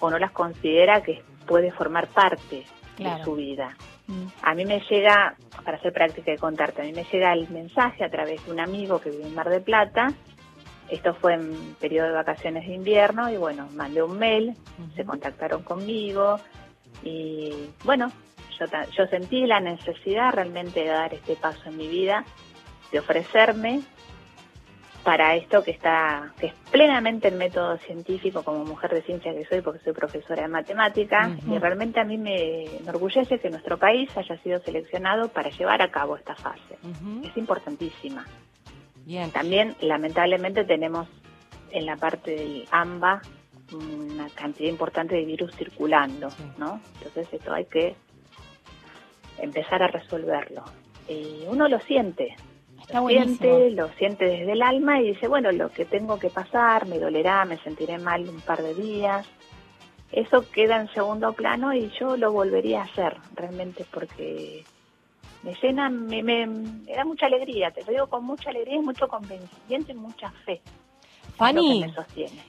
o no las considera que puede formar parte Claro. de su vida. Mm. A mí me llega, para hacer práctica y contarte, a mí me llega el mensaje a través de un amigo que vive en Mar del Plata. Esto fue en periodo de vacaciones de invierno y bueno, mandé un mail, se contactaron conmigo y bueno, yo, yo sentí la necesidad realmente de dar este paso en mi vida, de ofrecerme para esto que está que es plenamente el método científico como mujer de ciencia que soy porque soy profesora de matemática y realmente a mí me enorgullece que nuestro país haya sido seleccionado para llevar a cabo esta fase. Es importantísima. Bien. También lamentablemente tenemos en la parte del AMBA una cantidad importante de virus circulando, ¿no? Entonces esto hay que empezar a resolverlo. Y uno lo siente, Está lo buenísimo. siente, lo siente desde el alma y dice, bueno, lo que tengo que pasar, me dolerá, me sentiré mal un par de días. Eso queda en segundo plano y yo lo volvería a hacer realmente porque me llena, me, me, me da mucha alegría, te lo digo con mucha alegría y mucho convencimiento y mucha fe. Fanny.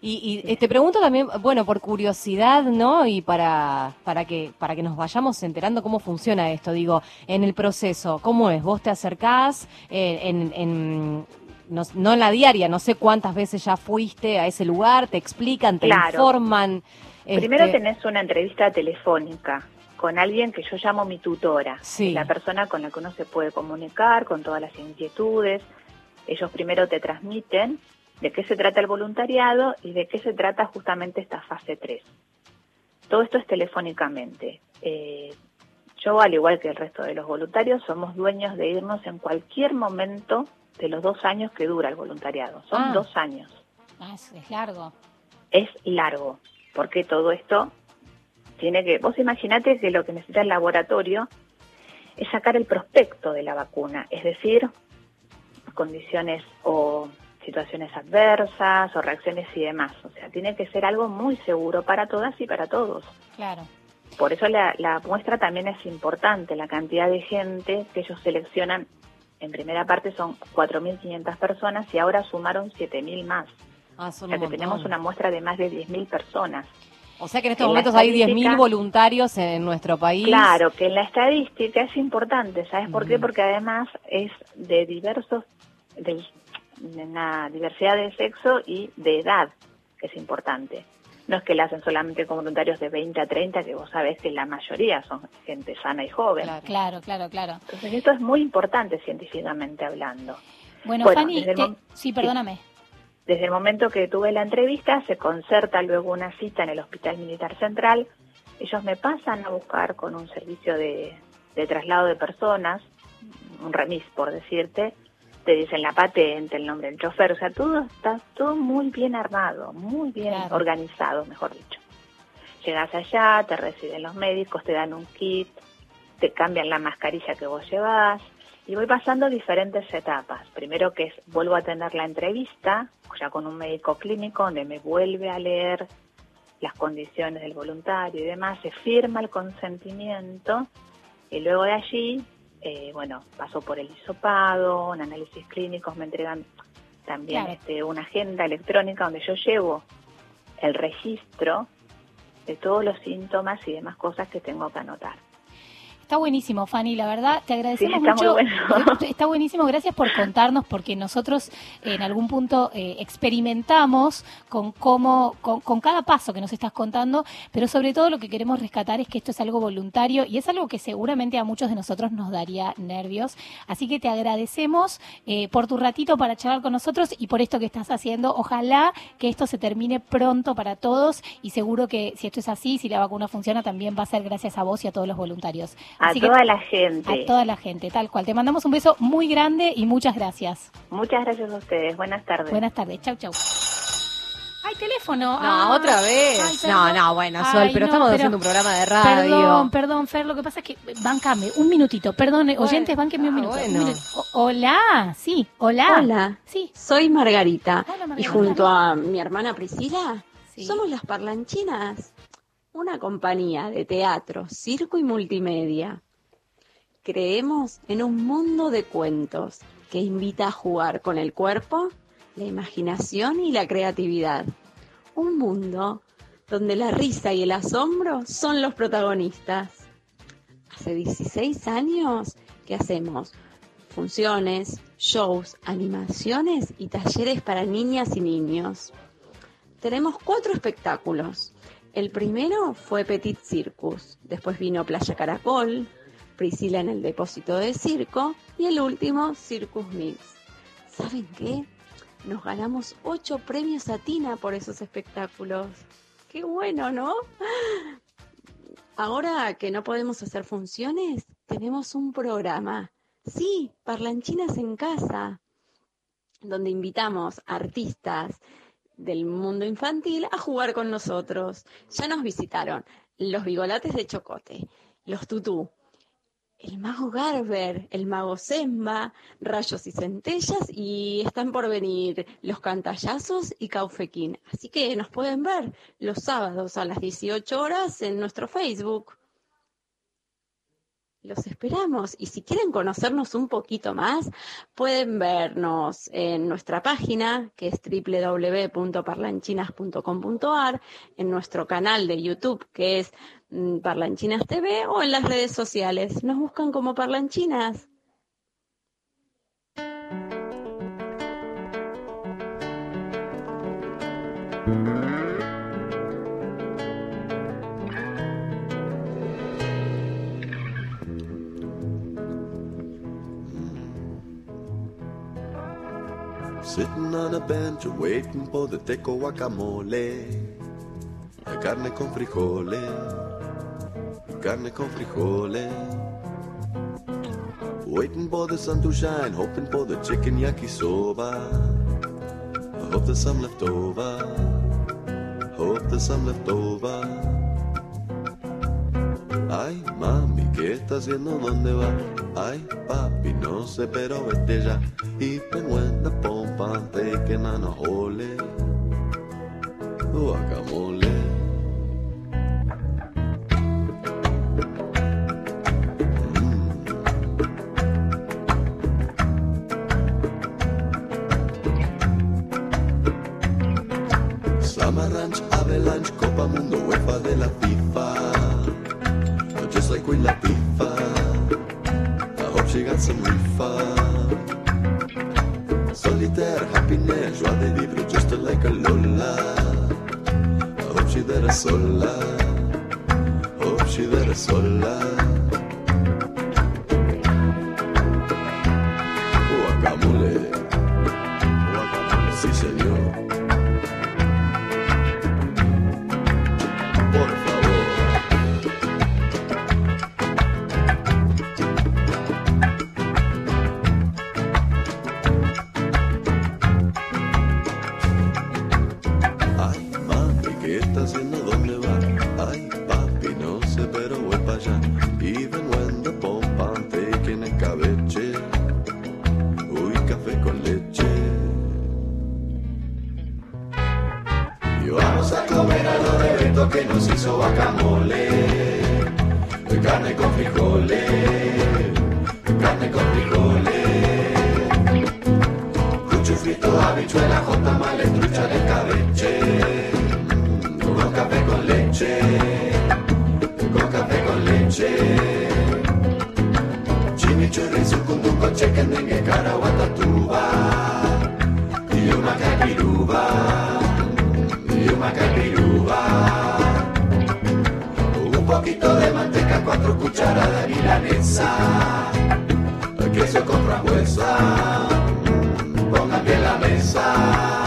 Y, y, eh, te pregunto también, bueno, por curiosidad, ¿no? Y para, para que para que nos vayamos enterando cómo funciona esto, digo, en el proceso, ¿cómo es? ¿Vos te acercás eh, en, en- no, no en la diaria, no sé cuántas veces ya fuiste a ese lugar, te explican, te Claro. informan? Primero este, tenés una entrevista telefónica con alguien que yo llamo mi tutora, Sí. la persona con la que uno se puede comunicar con todas las inquietudes. Ellos primero te transmiten de qué se trata el voluntariado y de qué se trata justamente esta fase 3. Todo esto es telefónicamente. Eh, yo, al igual que el resto de los voluntarios, somos dueños de irnos en cualquier momento de los dos años que dura el voluntariado. Son Ah. dos años. Ah, es, es largo. Es largo, porque todo esto tiene que... Vos imaginate que lo que necesita el laboratorio es sacar el prospecto de la vacuna, es decir, condiciones o situaciones adversas o reacciones y demás. O sea, tiene que ser algo muy seguro para todas y para todos. Claro. Por eso la, la muestra también es importante, la cantidad de gente que ellos seleccionan. En primera parte son 4.500 personas y ahora sumaron 7.000 más. Ah, O sea que tenemos una muestra de más de 10.000 personas. O sea que en estos En momentos hay estadística- 10.000 voluntarios en nuestro país. Claro, que en la estadística es importante, ¿sabes por qué? Porque además es de diversos, de, de una diversidad de sexo y de edad, que es importante. No es que la hacen solamente con voluntarios de 20 a 30, que vos sabés que la mayoría son gente sana y joven. Claro, claro, claro. Entonces esto es muy importante científicamente hablando. Bueno, Bueno, Fanny, te- sí, perdóname. Desde el momento que tuve la entrevista, se concerta luego una cita en el Hospital Militar Central. Ellos me pasan a buscar con un servicio de, de traslado de personas, un remis por decirte. Te dicen la patente, el nombre del chofer. O sea, todo está todo muy bien armado, muy bien Claro. organizado, mejor dicho. Llegas allá, te reciben los médicos, te dan un kit, te cambian la mascarilla que vos llevas y voy pasando diferentes etapas. Primero que es, vuelvo a tener la entrevista, ya con un médico clínico, donde me vuelve a leer las condiciones del voluntario y demás, se firma el consentimiento y luego de allí, eh, bueno, paso por el hisopado, un análisis clínicos, me entregan también Claro. este, una agenda electrónica donde yo llevo el registro de todos los síntomas y demás cosas que tengo que anotar. Está buenísimo, Fanny, la verdad, te agradecemos Sí, está muy mucho. bueno. Está buenísimo, gracias por contarnos, porque nosotros en algún punto eh, experimentamos con cómo, con, con cada paso que nos estás contando, pero sobre todo lo que queremos rescatar es que esto es algo voluntario y es algo que seguramente a muchos de nosotros nos daría nervios. Así que te agradecemos eh, por tu ratito para charlar con nosotros y por esto que estás haciendo. Ojalá que esto se termine pronto para todos y seguro que si esto es así, si la vacuna funciona, también va a ser gracias a vos y a todos los voluntarios. A Así que- toda la gente. a toda la gente, tal cual. Te mandamos un beso muy grande y muchas gracias. Muchas gracias a ustedes. Buenas tardes. Buenas tardes. Chau, chau. ¡Ay, teléfono! No, Ah, otra vez. ay, no, no, bueno, Sol, Ay, pero no, estamos pero- haciendo un programa de radio. Perdón, perdón, Fer. Lo que pasa es que, bancame, un minutito. Perdón, eh, oyentes, bánquenme un ah, minuto. un bueno. minuto. O- hola, sí, hola. Hola, Sí. soy Margarita Hola, y Margarita. junto a mi hermana Priscila Sí. somos las Parlanchinas, una compañía de teatro, circo y multimedia. Creemos en un mundo de cuentos que invita a jugar con el cuerpo, la imaginación y la creatividad. Un mundo donde la risa y el asombro son los protagonistas. Hace 16 años que hacemos funciones, shows, animaciones y talleres para niñas y niños. Tenemos cuatro espectáculos. El primero fue Petit Circus, después vino Playa Caracol, Priscila en el depósito de circo y el último Circus Mix. ¿Saben qué? Nos ganamos ocho premios a Tina por esos espectáculos. Qué bueno, ¿no? Ahora que no podemos hacer funciones, tenemos un programa. Sí, Parlanchinas en Casa, donde invitamos a artistas del mundo infantil a jugar con nosotros. Ya nos visitaron los bigolates de Chocote, los tutú, el mago Garber, el mago Semba, Rayos y Centellas y están por venir los cantallazos y Caufequín. Así que nos pueden ver los sábados a las 18 horas en nuestro Facebook. Los esperamos y si quieren conocernos un poquito más, pueden vernos en nuestra página que es www.parlanchinas.com.ar, en nuestro canal de YouTube que es mm, Parlanchinas TV o en las redes sociales. Nos buscan como Parlanchinas. Sitting on a bench waiting for the teco guacamole. Carne con frijoles, carne con frijoles. Waiting for the sun to shine, hoping for the chicken yakisoba. I hope there's some left over. Hope there's some left over. Ay, mami, ¿qué está haciendo? ¿Dónde va? Ay, papi, no sé, pero vete ya. Even when the pompa taking on a hole. Guacamole. Poquito de manteca, cuatro cucharadas de milanesa. Queso con frambuesa. Bien la mesa.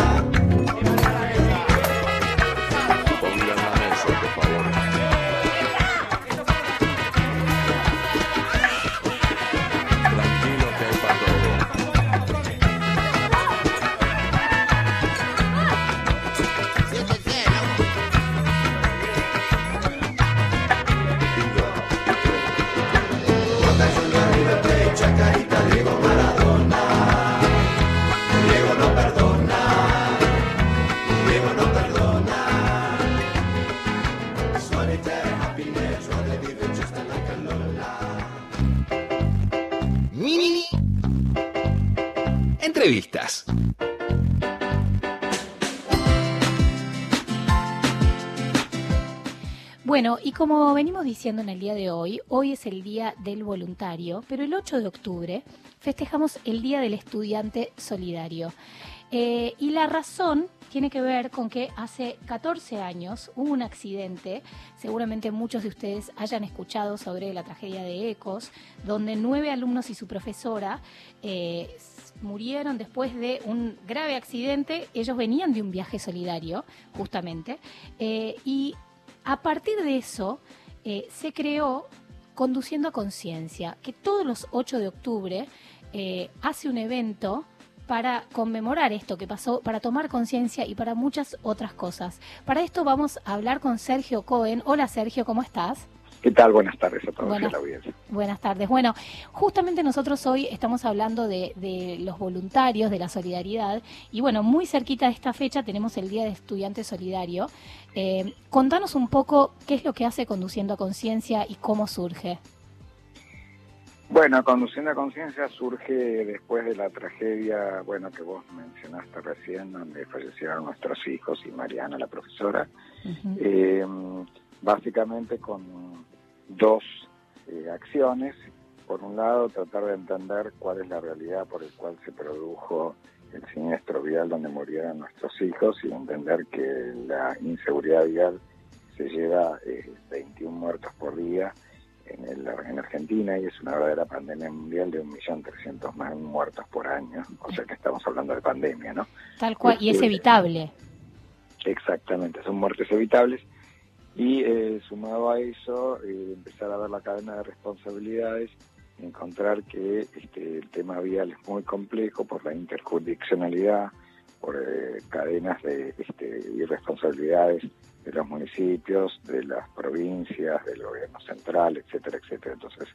Bueno, y como venimos diciendo en el día de hoy, hoy es el Día del Voluntario, pero el 8 de octubre festejamos el Día del Estudiante Solidario. Eh, y la razón tiene que ver con que hace 14 años hubo un accidente, seguramente muchos de ustedes hayan escuchado sobre la tragedia de Ecos, donde nueve alumnos y su profesora eh, murieron después de un grave accidente. Ellos venían de un viaje solidario, justamente, eh, y a partir de eso eh, se creó Conduciendo a Conciencia, que todos los 8 de octubre eh, hace un evento para conmemorar esto que pasó, para tomar conciencia y para muchas otras cosas. Para esto vamos a hablar con Sergio Cohen. Hola Sergio, ¿cómo estás? ¿Qué tal? Buenas tardes a todos y Buenas- a la audiencia. Buenas tardes. Bueno, justamente nosotros hoy estamos hablando de, de los voluntarios, de la solidaridad, y bueno, muy cerquita de esta fecha tenemos el Día de Estudiante Solidario. Eh, contanos un poco qué es lo que hace Conduciendo a Conciencia y cómo surge. Bueno, Conduciendo a Conciencia surge después de la tragedia, bueno, que vos mencionaste recién, donde fallecieron nuestros hijos y Mariana, la profesora. Eh, básicamente con dos eh, acciones. Por un lado, tratar de entender cuál es la realidad por el cual se produjo el siniestro vial donde murieron nuestros hijos y entender que la inseguridad vial se lleva eh, 21 muertos por día en, el- en Argentina y es una verdadera pandemia mundial de 1.300.000 muertos por año. O sea que estamos hablando de pandemia, ¿no? Tal cual, y es Este, evitable. Exactamente, son muertes evitables. Y eh, sumado a eso, eh, empezar a ver la cadena de responsabilidades, encontrar que este, el tema vial es muy complejo por la interjurisdiccionalidad, por eh, cadenas de este, irresponsabilidades de los municipios, de las provincias, del gobierno central, etcétera, etcétera. Entonces,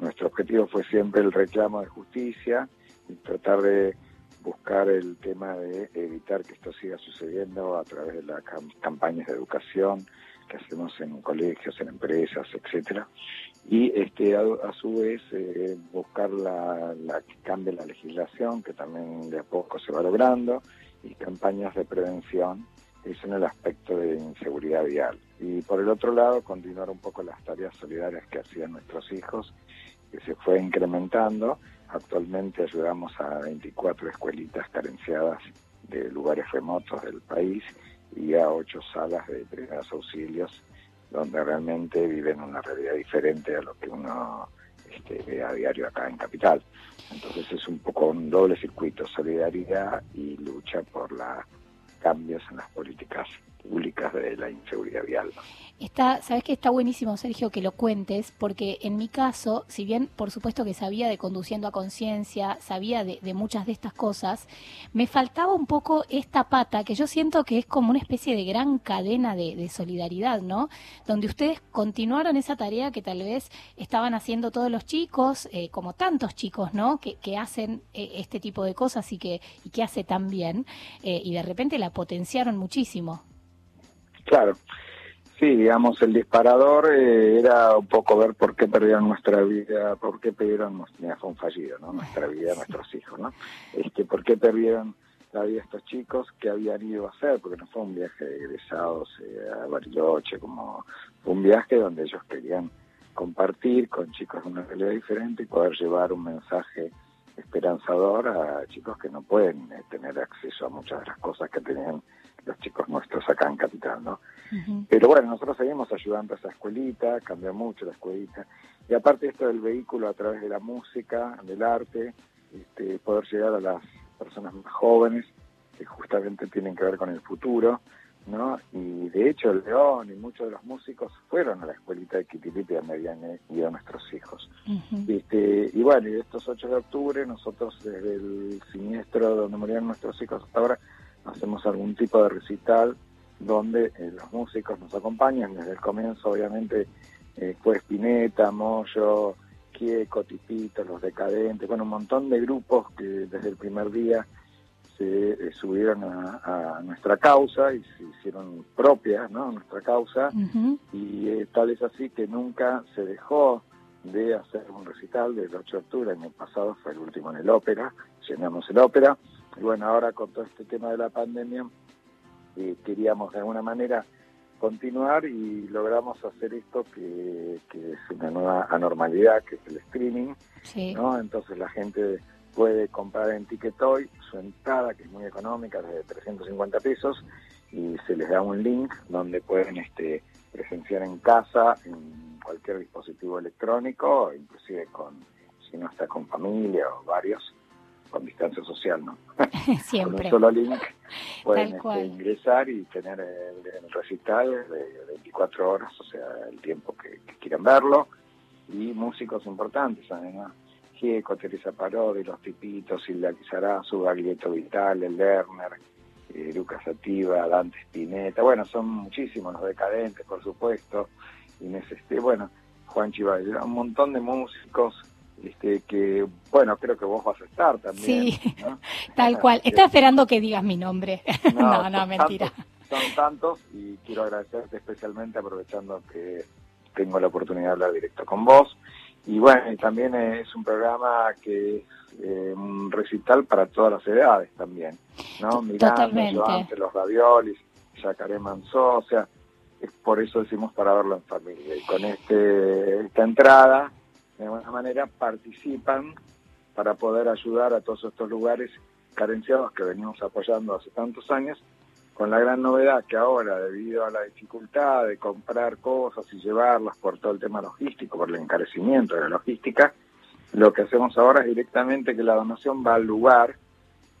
nuestro objetivo fue siempre el reclamo de justicia y tratar de buscar el tema de evitar que esto siga sucediendo a través de las cam- campañas de educación que hacemos en colegios, en empresas, etcétera, y este a, su vez eh, buscar la, que cambie la legislación, que también de a poco se va logrando, y campañas de prevención, eso en el aspecto de inseguridad vial. Y por el otro lado, continuar un poco las tareas solidarias que hacían nuestros hijos, que se fue incrementando. Actualmente ayudamos a 24 escuelitas carenciadas de lugares remotos del país y a ocho salas de primeros auxilios donde realmente viven una realidad diferente a lo que uno este, ve a diario acá en Capital. Entonces es un poco un doble circuito, solidaridad y lucha por los cambios en las políticas públicas de la inseguridad vial. Está, sabes que está buenísimo, Sergio, que lo cuentes, porque en mi caso, si bien por supuesto que sabía de conduciendo a conciencia, sabía de, muchas de estas cosas, me faltaba un poco esta pata que yo siento que es como una especie de gran cadena de, de solidaridad, ¿no? Donde ustedes continuaron esa tarea que tal vez estaban haciendo todos los chicos, eh, como tantos chicos, ¿no? Que, que hacen eh, este tipo de cosas y que, y que hace tan bien, eh, y de repente la potenciaron muchísimo. Claro. Sí, digamos, el disparador eh, era un poco ver por qué perdieron nuestra vida, por qué perdieron, mira, fue un fallido, ¿no? Nuestra vida, nuestros <laughs> hijos, ¿no? Este, por qué perdieron la vida estos chicos que habían ido a hacer, porque no fue un viaje de egresados eh, a Bariloche, como fue un viaje donde ellos querían compartir con chicos de una realidad diferente y poder llevar un mensaje esperanzador a chicos que no pueden eh, tener acceso a muchas de las cosas que tenían los chicos nuestros acá en Capital, ¿no? Pero bueno, nosotros seguimos ayudando a esa escuelita, cambió mucho la escuelita. Y aparte esto del vehículo a través de la música, del arte, este, poder llegar a las personas más jóvenes, que justamente tienen que ver con el futuro, ¿no? Y de hecho el León y muchos de los músicos fueron a la escuelita de Kitilipi donde habían eh, ido nuestros hijos. Este, y bueno, y estos 8 de octubre nosotros desde el siniestro donde murieron nuestros hijos hasta ahora hacemos algún tipo de recital donde eh, los músicos nos acompañan. Desde el comienzo, obviamente, eh, fue Spinetta, Moyo, Kieco, Tipito, Los Decadentes, bueno, un montón de grupos que desde el primer día se eh, subieron a, a nuestra causa y se hicieron propias, ¿no? Nuestra causa. Y eh, tal es así que nunca se dejó de hacer un recital del 8 de octubre. El año pasado fue el último en el ópera, llenamos el ópera. Y bueno, ahora con todo este tema de la pandemia, eh, queríamos de alguna manera continuar y logramos hacer esto que, que es una nueva anormalidad, que es el streaming. Sí. ¿no? Entonces la gente puede comprar en Ticketoy su entrada, que es muy económica, de 350 pesos, y se les da un link donde pueden este, presenciar en casa, en cualquier dispositivo electrónico, inclusive con, si no está con familia o varios, con distancia social, ¿no? <laughs> <laughs> Siempre. Con un solo link pueden este, ingresar y tener el, el recital de 24 horas, o sea, el tiempo que, que quieran verlo, y músicos importantes además. Gieco, Teresa Parodi, Los Tipitos, Silvia Lizarazu, Gaglieto Vital, El Lerner, eh, Lucas Sativa, Dante Spinetta, bueno, son muchísimos los decadentes, por supuesto, Inés Este, bueno, Juan Chivalle, un montón de músicos este que, bueno, creo que vos vas a estar también. Sí, ¿no? <laughs> tal cual. Está esperando que digas mi nombre. <laughs> No, no, mentira. tantos, son tantos y quiero agradecerte especialmente aprovechando que tengo la oportunidad de hablar directo con vos. Y bueno, y también es un programa que es eh, un recital para todas las edades también, ¿no? Totalmente. Joante, los raviolis, Yacaré Manzó, o sea, es por eso decimos para verlo en familia. Y con este esta entrada, de alguna manera, participan para poder ayudar a todos estos lugares carenciados que venimos apoyando hace tantos años con la gran novedad que ahora, debido a la dificultad de comprar cosas y llevarlas por todo el tema logístico, por el encarecimiento de la logística, lo que hacemos ahora es directamente que la donación va al lugar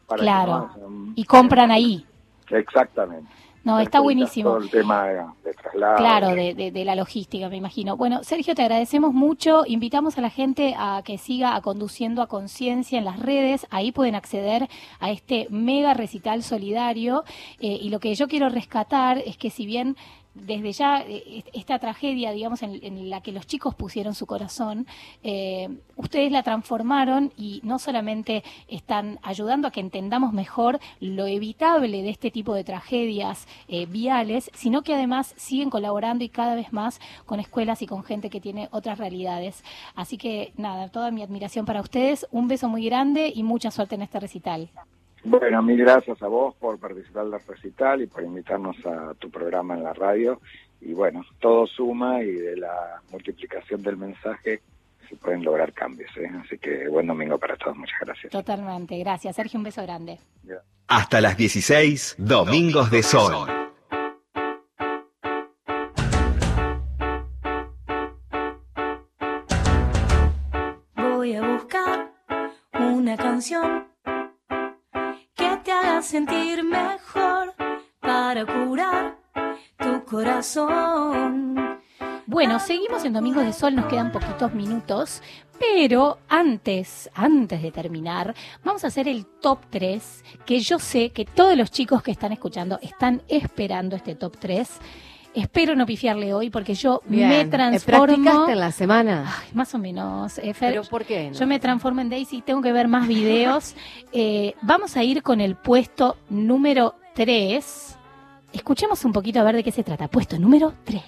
para que Claro. no haya- Y compran ahí. Exactamente. No, está buenísimo. Todo el tema de, de traslado. Claro, de, de- de la logística, me imagino. Bueno, Sergio, te agradecemos mucho. Invitamos a la gente a que siga a conduciendo a conciencia en las redes. Ahí pueden acceder a este mega recital solidario. Eh, y lo que yo quiero rescatar es que si bien desde ya eh, esta tragedia, digamos, en, la que los chicos pusieron su corazón, eh, ustedes la transformaron y no solamente están ayudando a que entendamos mejor lo evitable de este tipo de tragedias eh, viales, sino que además siguen colaborando y cada vez más con escuelas y con gente que tiene otras realidades. Así que nada, toda mi admiración para ustedes, un beso muy grande y mucha suerte en este recital. Bueno, mil gracias a vos por participar del recital y por invitarnos a tu programa en la radio. Y bueno, todo suma y de la multiplicación del mensaje se pueden lograr cambios. ¿eh? Así que buen domingo para todos. Muchas gracias. Totalmente, gracias. Sergio, un beso grande. Hasta las 16, Domingos de Sol. Voy a buscar una canción haga sentir mejor para curar tu corazón. Bueno, seguimos en Domingos de Sol, nos quedan poquitos minutos, pero antes, antes de terminar, vamos a hacer el top 3, que yo sé que todos los chicos que están escuchando están esperando este top 3. Espero no pifiarle hoy porque yo Bien. me Eh, transformo. ¿Practicaste en la semana? Ay, más o menos. eh, Fer. ¿Pero por qué no? Yo me transformo en Daisy, tengo que ver más videos. <laughs> Eh, vamos a ir con el puesto número 3. Escuchemos un poquito a ver de qué se trata. Puesto número 3.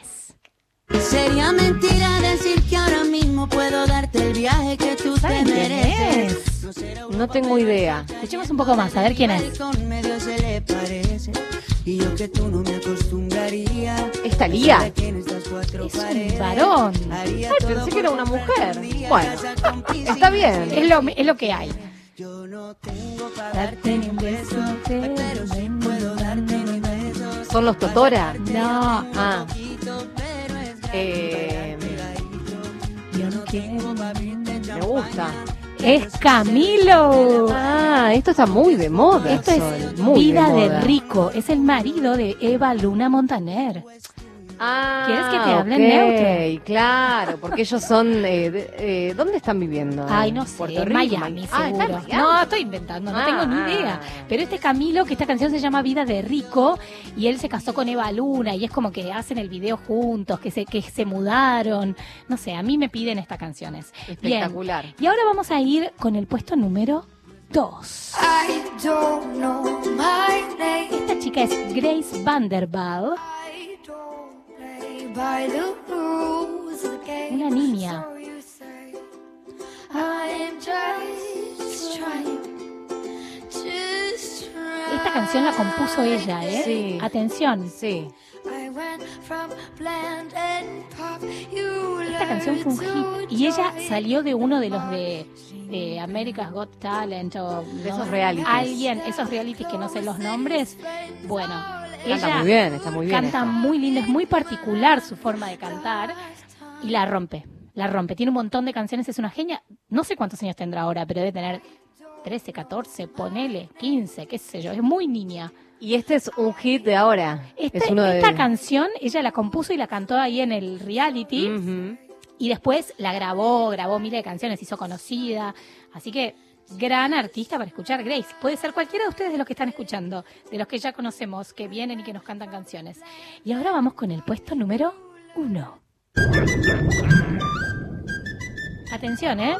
Sería mentira decir que ahora mismo puedo darte el viaje que tú te ¿Saben quién mereces. No tengo idea. Escuchemos un poco más, a ver quién es. Con medio se le parece. Y yo que tú no me acostumbraría. ¿Es un varón. Ay, pensé que era una mujer. Bueno, está bien. Es lo, es lo que hay. Yo no tengo para darte ni un beso, pero sí puedo darte mis besos. ¿Son los Totora? No. Ah. Eh, me gusta. Es Camilo. Ah, esto está muy de moda. Esto Sol, es muy Vida de, moda. Rico. Es el marido de Eva Luna Montaner. Ah, ¿Quieres que te hable en ok, neutro? claro, porque ellos son... Eh, de- eh, ¿Dónde están viviendo? Ay, no sé, Puerto en Rico, Miami, Ah, ¿está seguro. Miami? no, estoy inventando, no Ah, tengo ni ah. idea. Pero este Camilo, que esta canción se llama Vida de Rico, y él se casó con Eva Luna, y es como que hacen el video juntos, que se, que se mudaron. No sé, a mí me piden estas canciones. Bien. Espectacular. Y ahora vamos a ir con el puesto número 2. I don't know my name. Esta chica es Grace Vanderbilt, just trying. Esta canción la compuso ella, ¿eh? Sí. Atención. Sí. I went from bland and pop. You Esta canción fue un hit y ella salió de uno de los de, de America's Got Talent o De ¿no? esos realities. alguien, esos realities que no sé los nombres. Bueno, Canta ella muy bien, está muy bien. canta muy lindo, es muy particular su forma de cantar y la rompe, la rompe. Tiene un montón de canciones, es una genia. No sé cuántos años tendrá ahora, pero debe tener 13, 14, ponele, 15, qué sé yo, es muy niña. Y este es un hit de ahora. Esta, es uno de... esta canción ella la compuso y la cantó ahí en el reality. Y después la grabó, grabó miles de canciones, hizo conocida. Así que gran artista para escuchar Grace. Puede ser cualquiera de ustedes de los que están escuchando, de los que ya conocemos, que vienen y que nos cantan canciones. Y ahora vamos con el puesto número uno. Atención, ¿eh?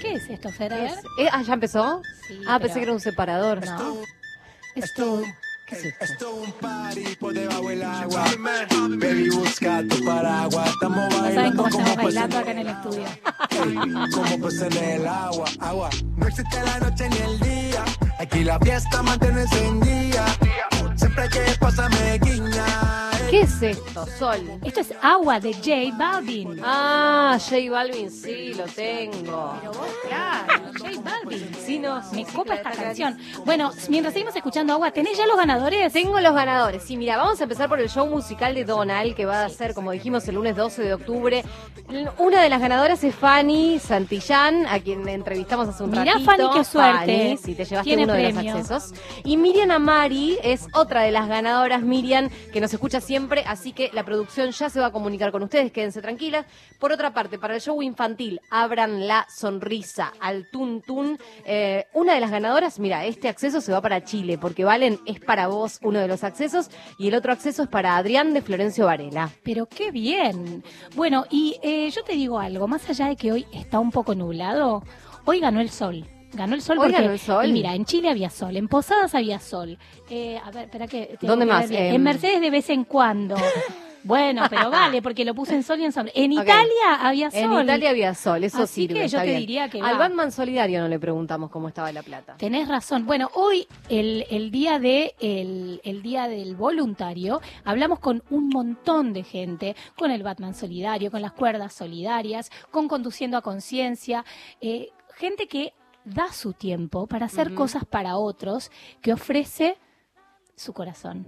¿Qué es esto, Fer? Es- eh, ah, ¿ya empezó? Sí, ah, pero- pensé que era un separador. No. Esto. ¿Qué es esto? Esto es un party por debajo del agua. Baby, busca tu paraguas. Estamos No saben bailando cómo estamos bailando acá en el estudio. como peces en el agua, agua. No existe la noche ni el día. Aquí la fiesta mantiene encendida. Siempre que pasa me guiña. ¿Qué es esto, Sol? Esto es agua de J Balvin. Ah, J Balvin, sí, lo tengo. Pero vos, claro, J Balvin. vecinos. Me copa esta canción. Bueno, mientras seguimos escuchando agua, ¿tenés ya los ganadores? Tengo los ganadores. Sí, mira, vamos a empezar por el show musical de Donald, que va a ser, como dijimos, el lunes 12 de octubre. Una de las ganadoras es Fanny Santillán, a quien entrevistamos hace un Mirá, ratito. Fanny, qué suerte. Fanny, sí, te llevaste Tiene uno de los accesos. Y Miriam Amari es otra de las ganadoras, Miriam, que nos escucha siempre, así que la producción ya se va a comunicar con ustedes, quédense tranquilas. Por otra parte, para el show infantil, abran la sonrisa al Tun Tun. Eh, una de las ganadoras, mira, este acceso se va para Chile, porque Valen es para vos uno de los accesos y el otro acceso es para Adrián de Florencio Varela. Pero qué bien. Bueno, y eh, yo te digo algo, más allá de que hoy está un poco nublado, hoy ganó el sol. Ganó el sol Hoy porque, ganó el sol. y mira, en Chile había sol, en Posadas había sol. Eh, a ver, espera que... ¿Dónde que más? En Mercedes de vez en cuando. <laughs> Bueno, pero vale, porque lo puse en sol y en sol. En. Italia había sol. En Italia había sol, eso Así sirve, que yo te bien. diría que Al va. Batman Solidario no le preguntamos cómo estaba la plata. Tenés razón. Bueno, hoy, el, el día de el, el día del voluntario, hablamos con un montón de gente, con el Batman Solidario, con las cuerdas solidarias, con Conduciendo a Conciencia, eh, gente que da su tiempo para hacer cosas para otros, que ofrece su corazón.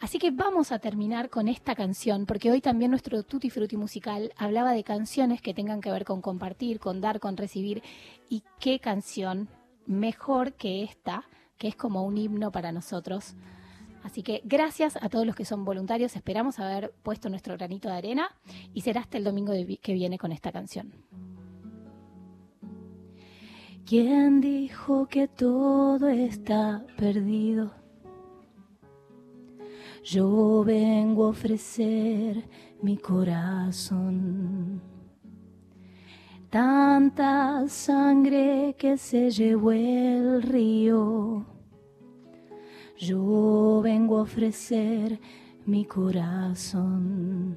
Así que vamos a terminar con esta canción, porque hoy también nuestro Tutti Frutti musical hablaba de canciones que tengan que ver con compartir, con dar, con recibir. Y qué canción mejor que esta, que es como un himno para nosotros. Así que gracias a todos los que son voluntarios, esperamos haber puesto nuestro granito de arena y será hasta el domingo que viene con esta canción. ¿Quién dijo que todo está perdido? Yo vengo a ofrecer mi corazón. Tanta sangre que se llevó el río. Yo vengo a ofrecer mi corazón.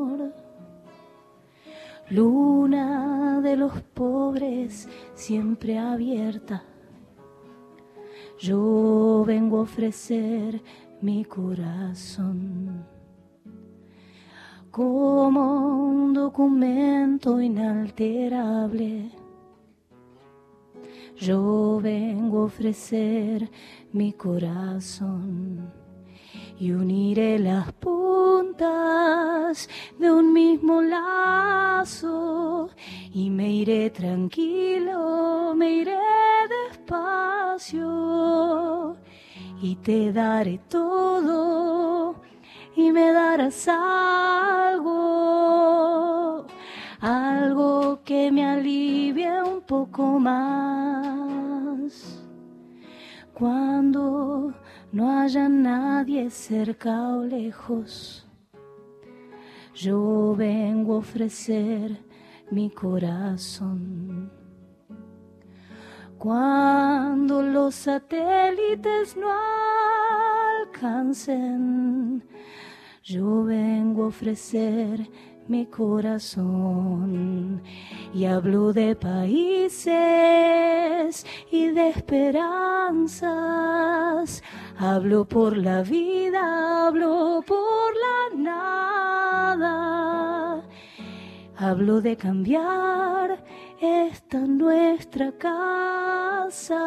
Luna de los pobres siempre abierta. Yo vengo a ofrecer mi corazón como un documento inalterable. Yo vengo a ofrecer mi corazón y uniré las puntas de un mismo lazo y me iré tranquilo, me iré despacio y te daré todo y me darás algo, algo que me alivie un poco más. Cuando no haya nadie cerca o lejos, yo vengo a ofrecer mi corazón. Cuando los satélites no alcancen, yo vengo a ofrecer mi corazón y hablo de países y de esperanzas. Hablo por la vida, hablo por la nada. Hablo de cambiar esta nuestra casa,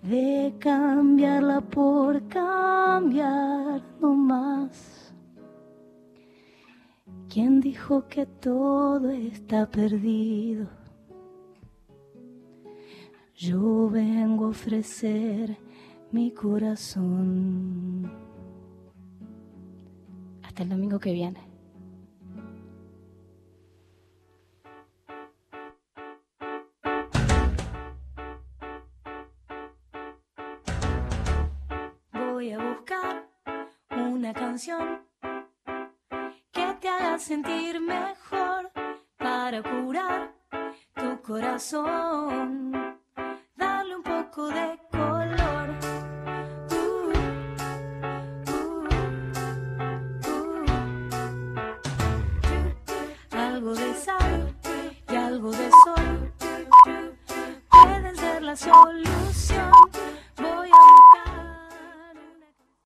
de cambiarla por cambiar no más. ¿Quién dijo que todo está perdido? Yo vengo a ofrecer mi corazón. Hasta el domingo que viene. Voy a buscar una canción sentir mejor, para curar tu corazón, darle un poco de color. Uh, uh, uh, algo de sal y algo de sol pueden ser la solución.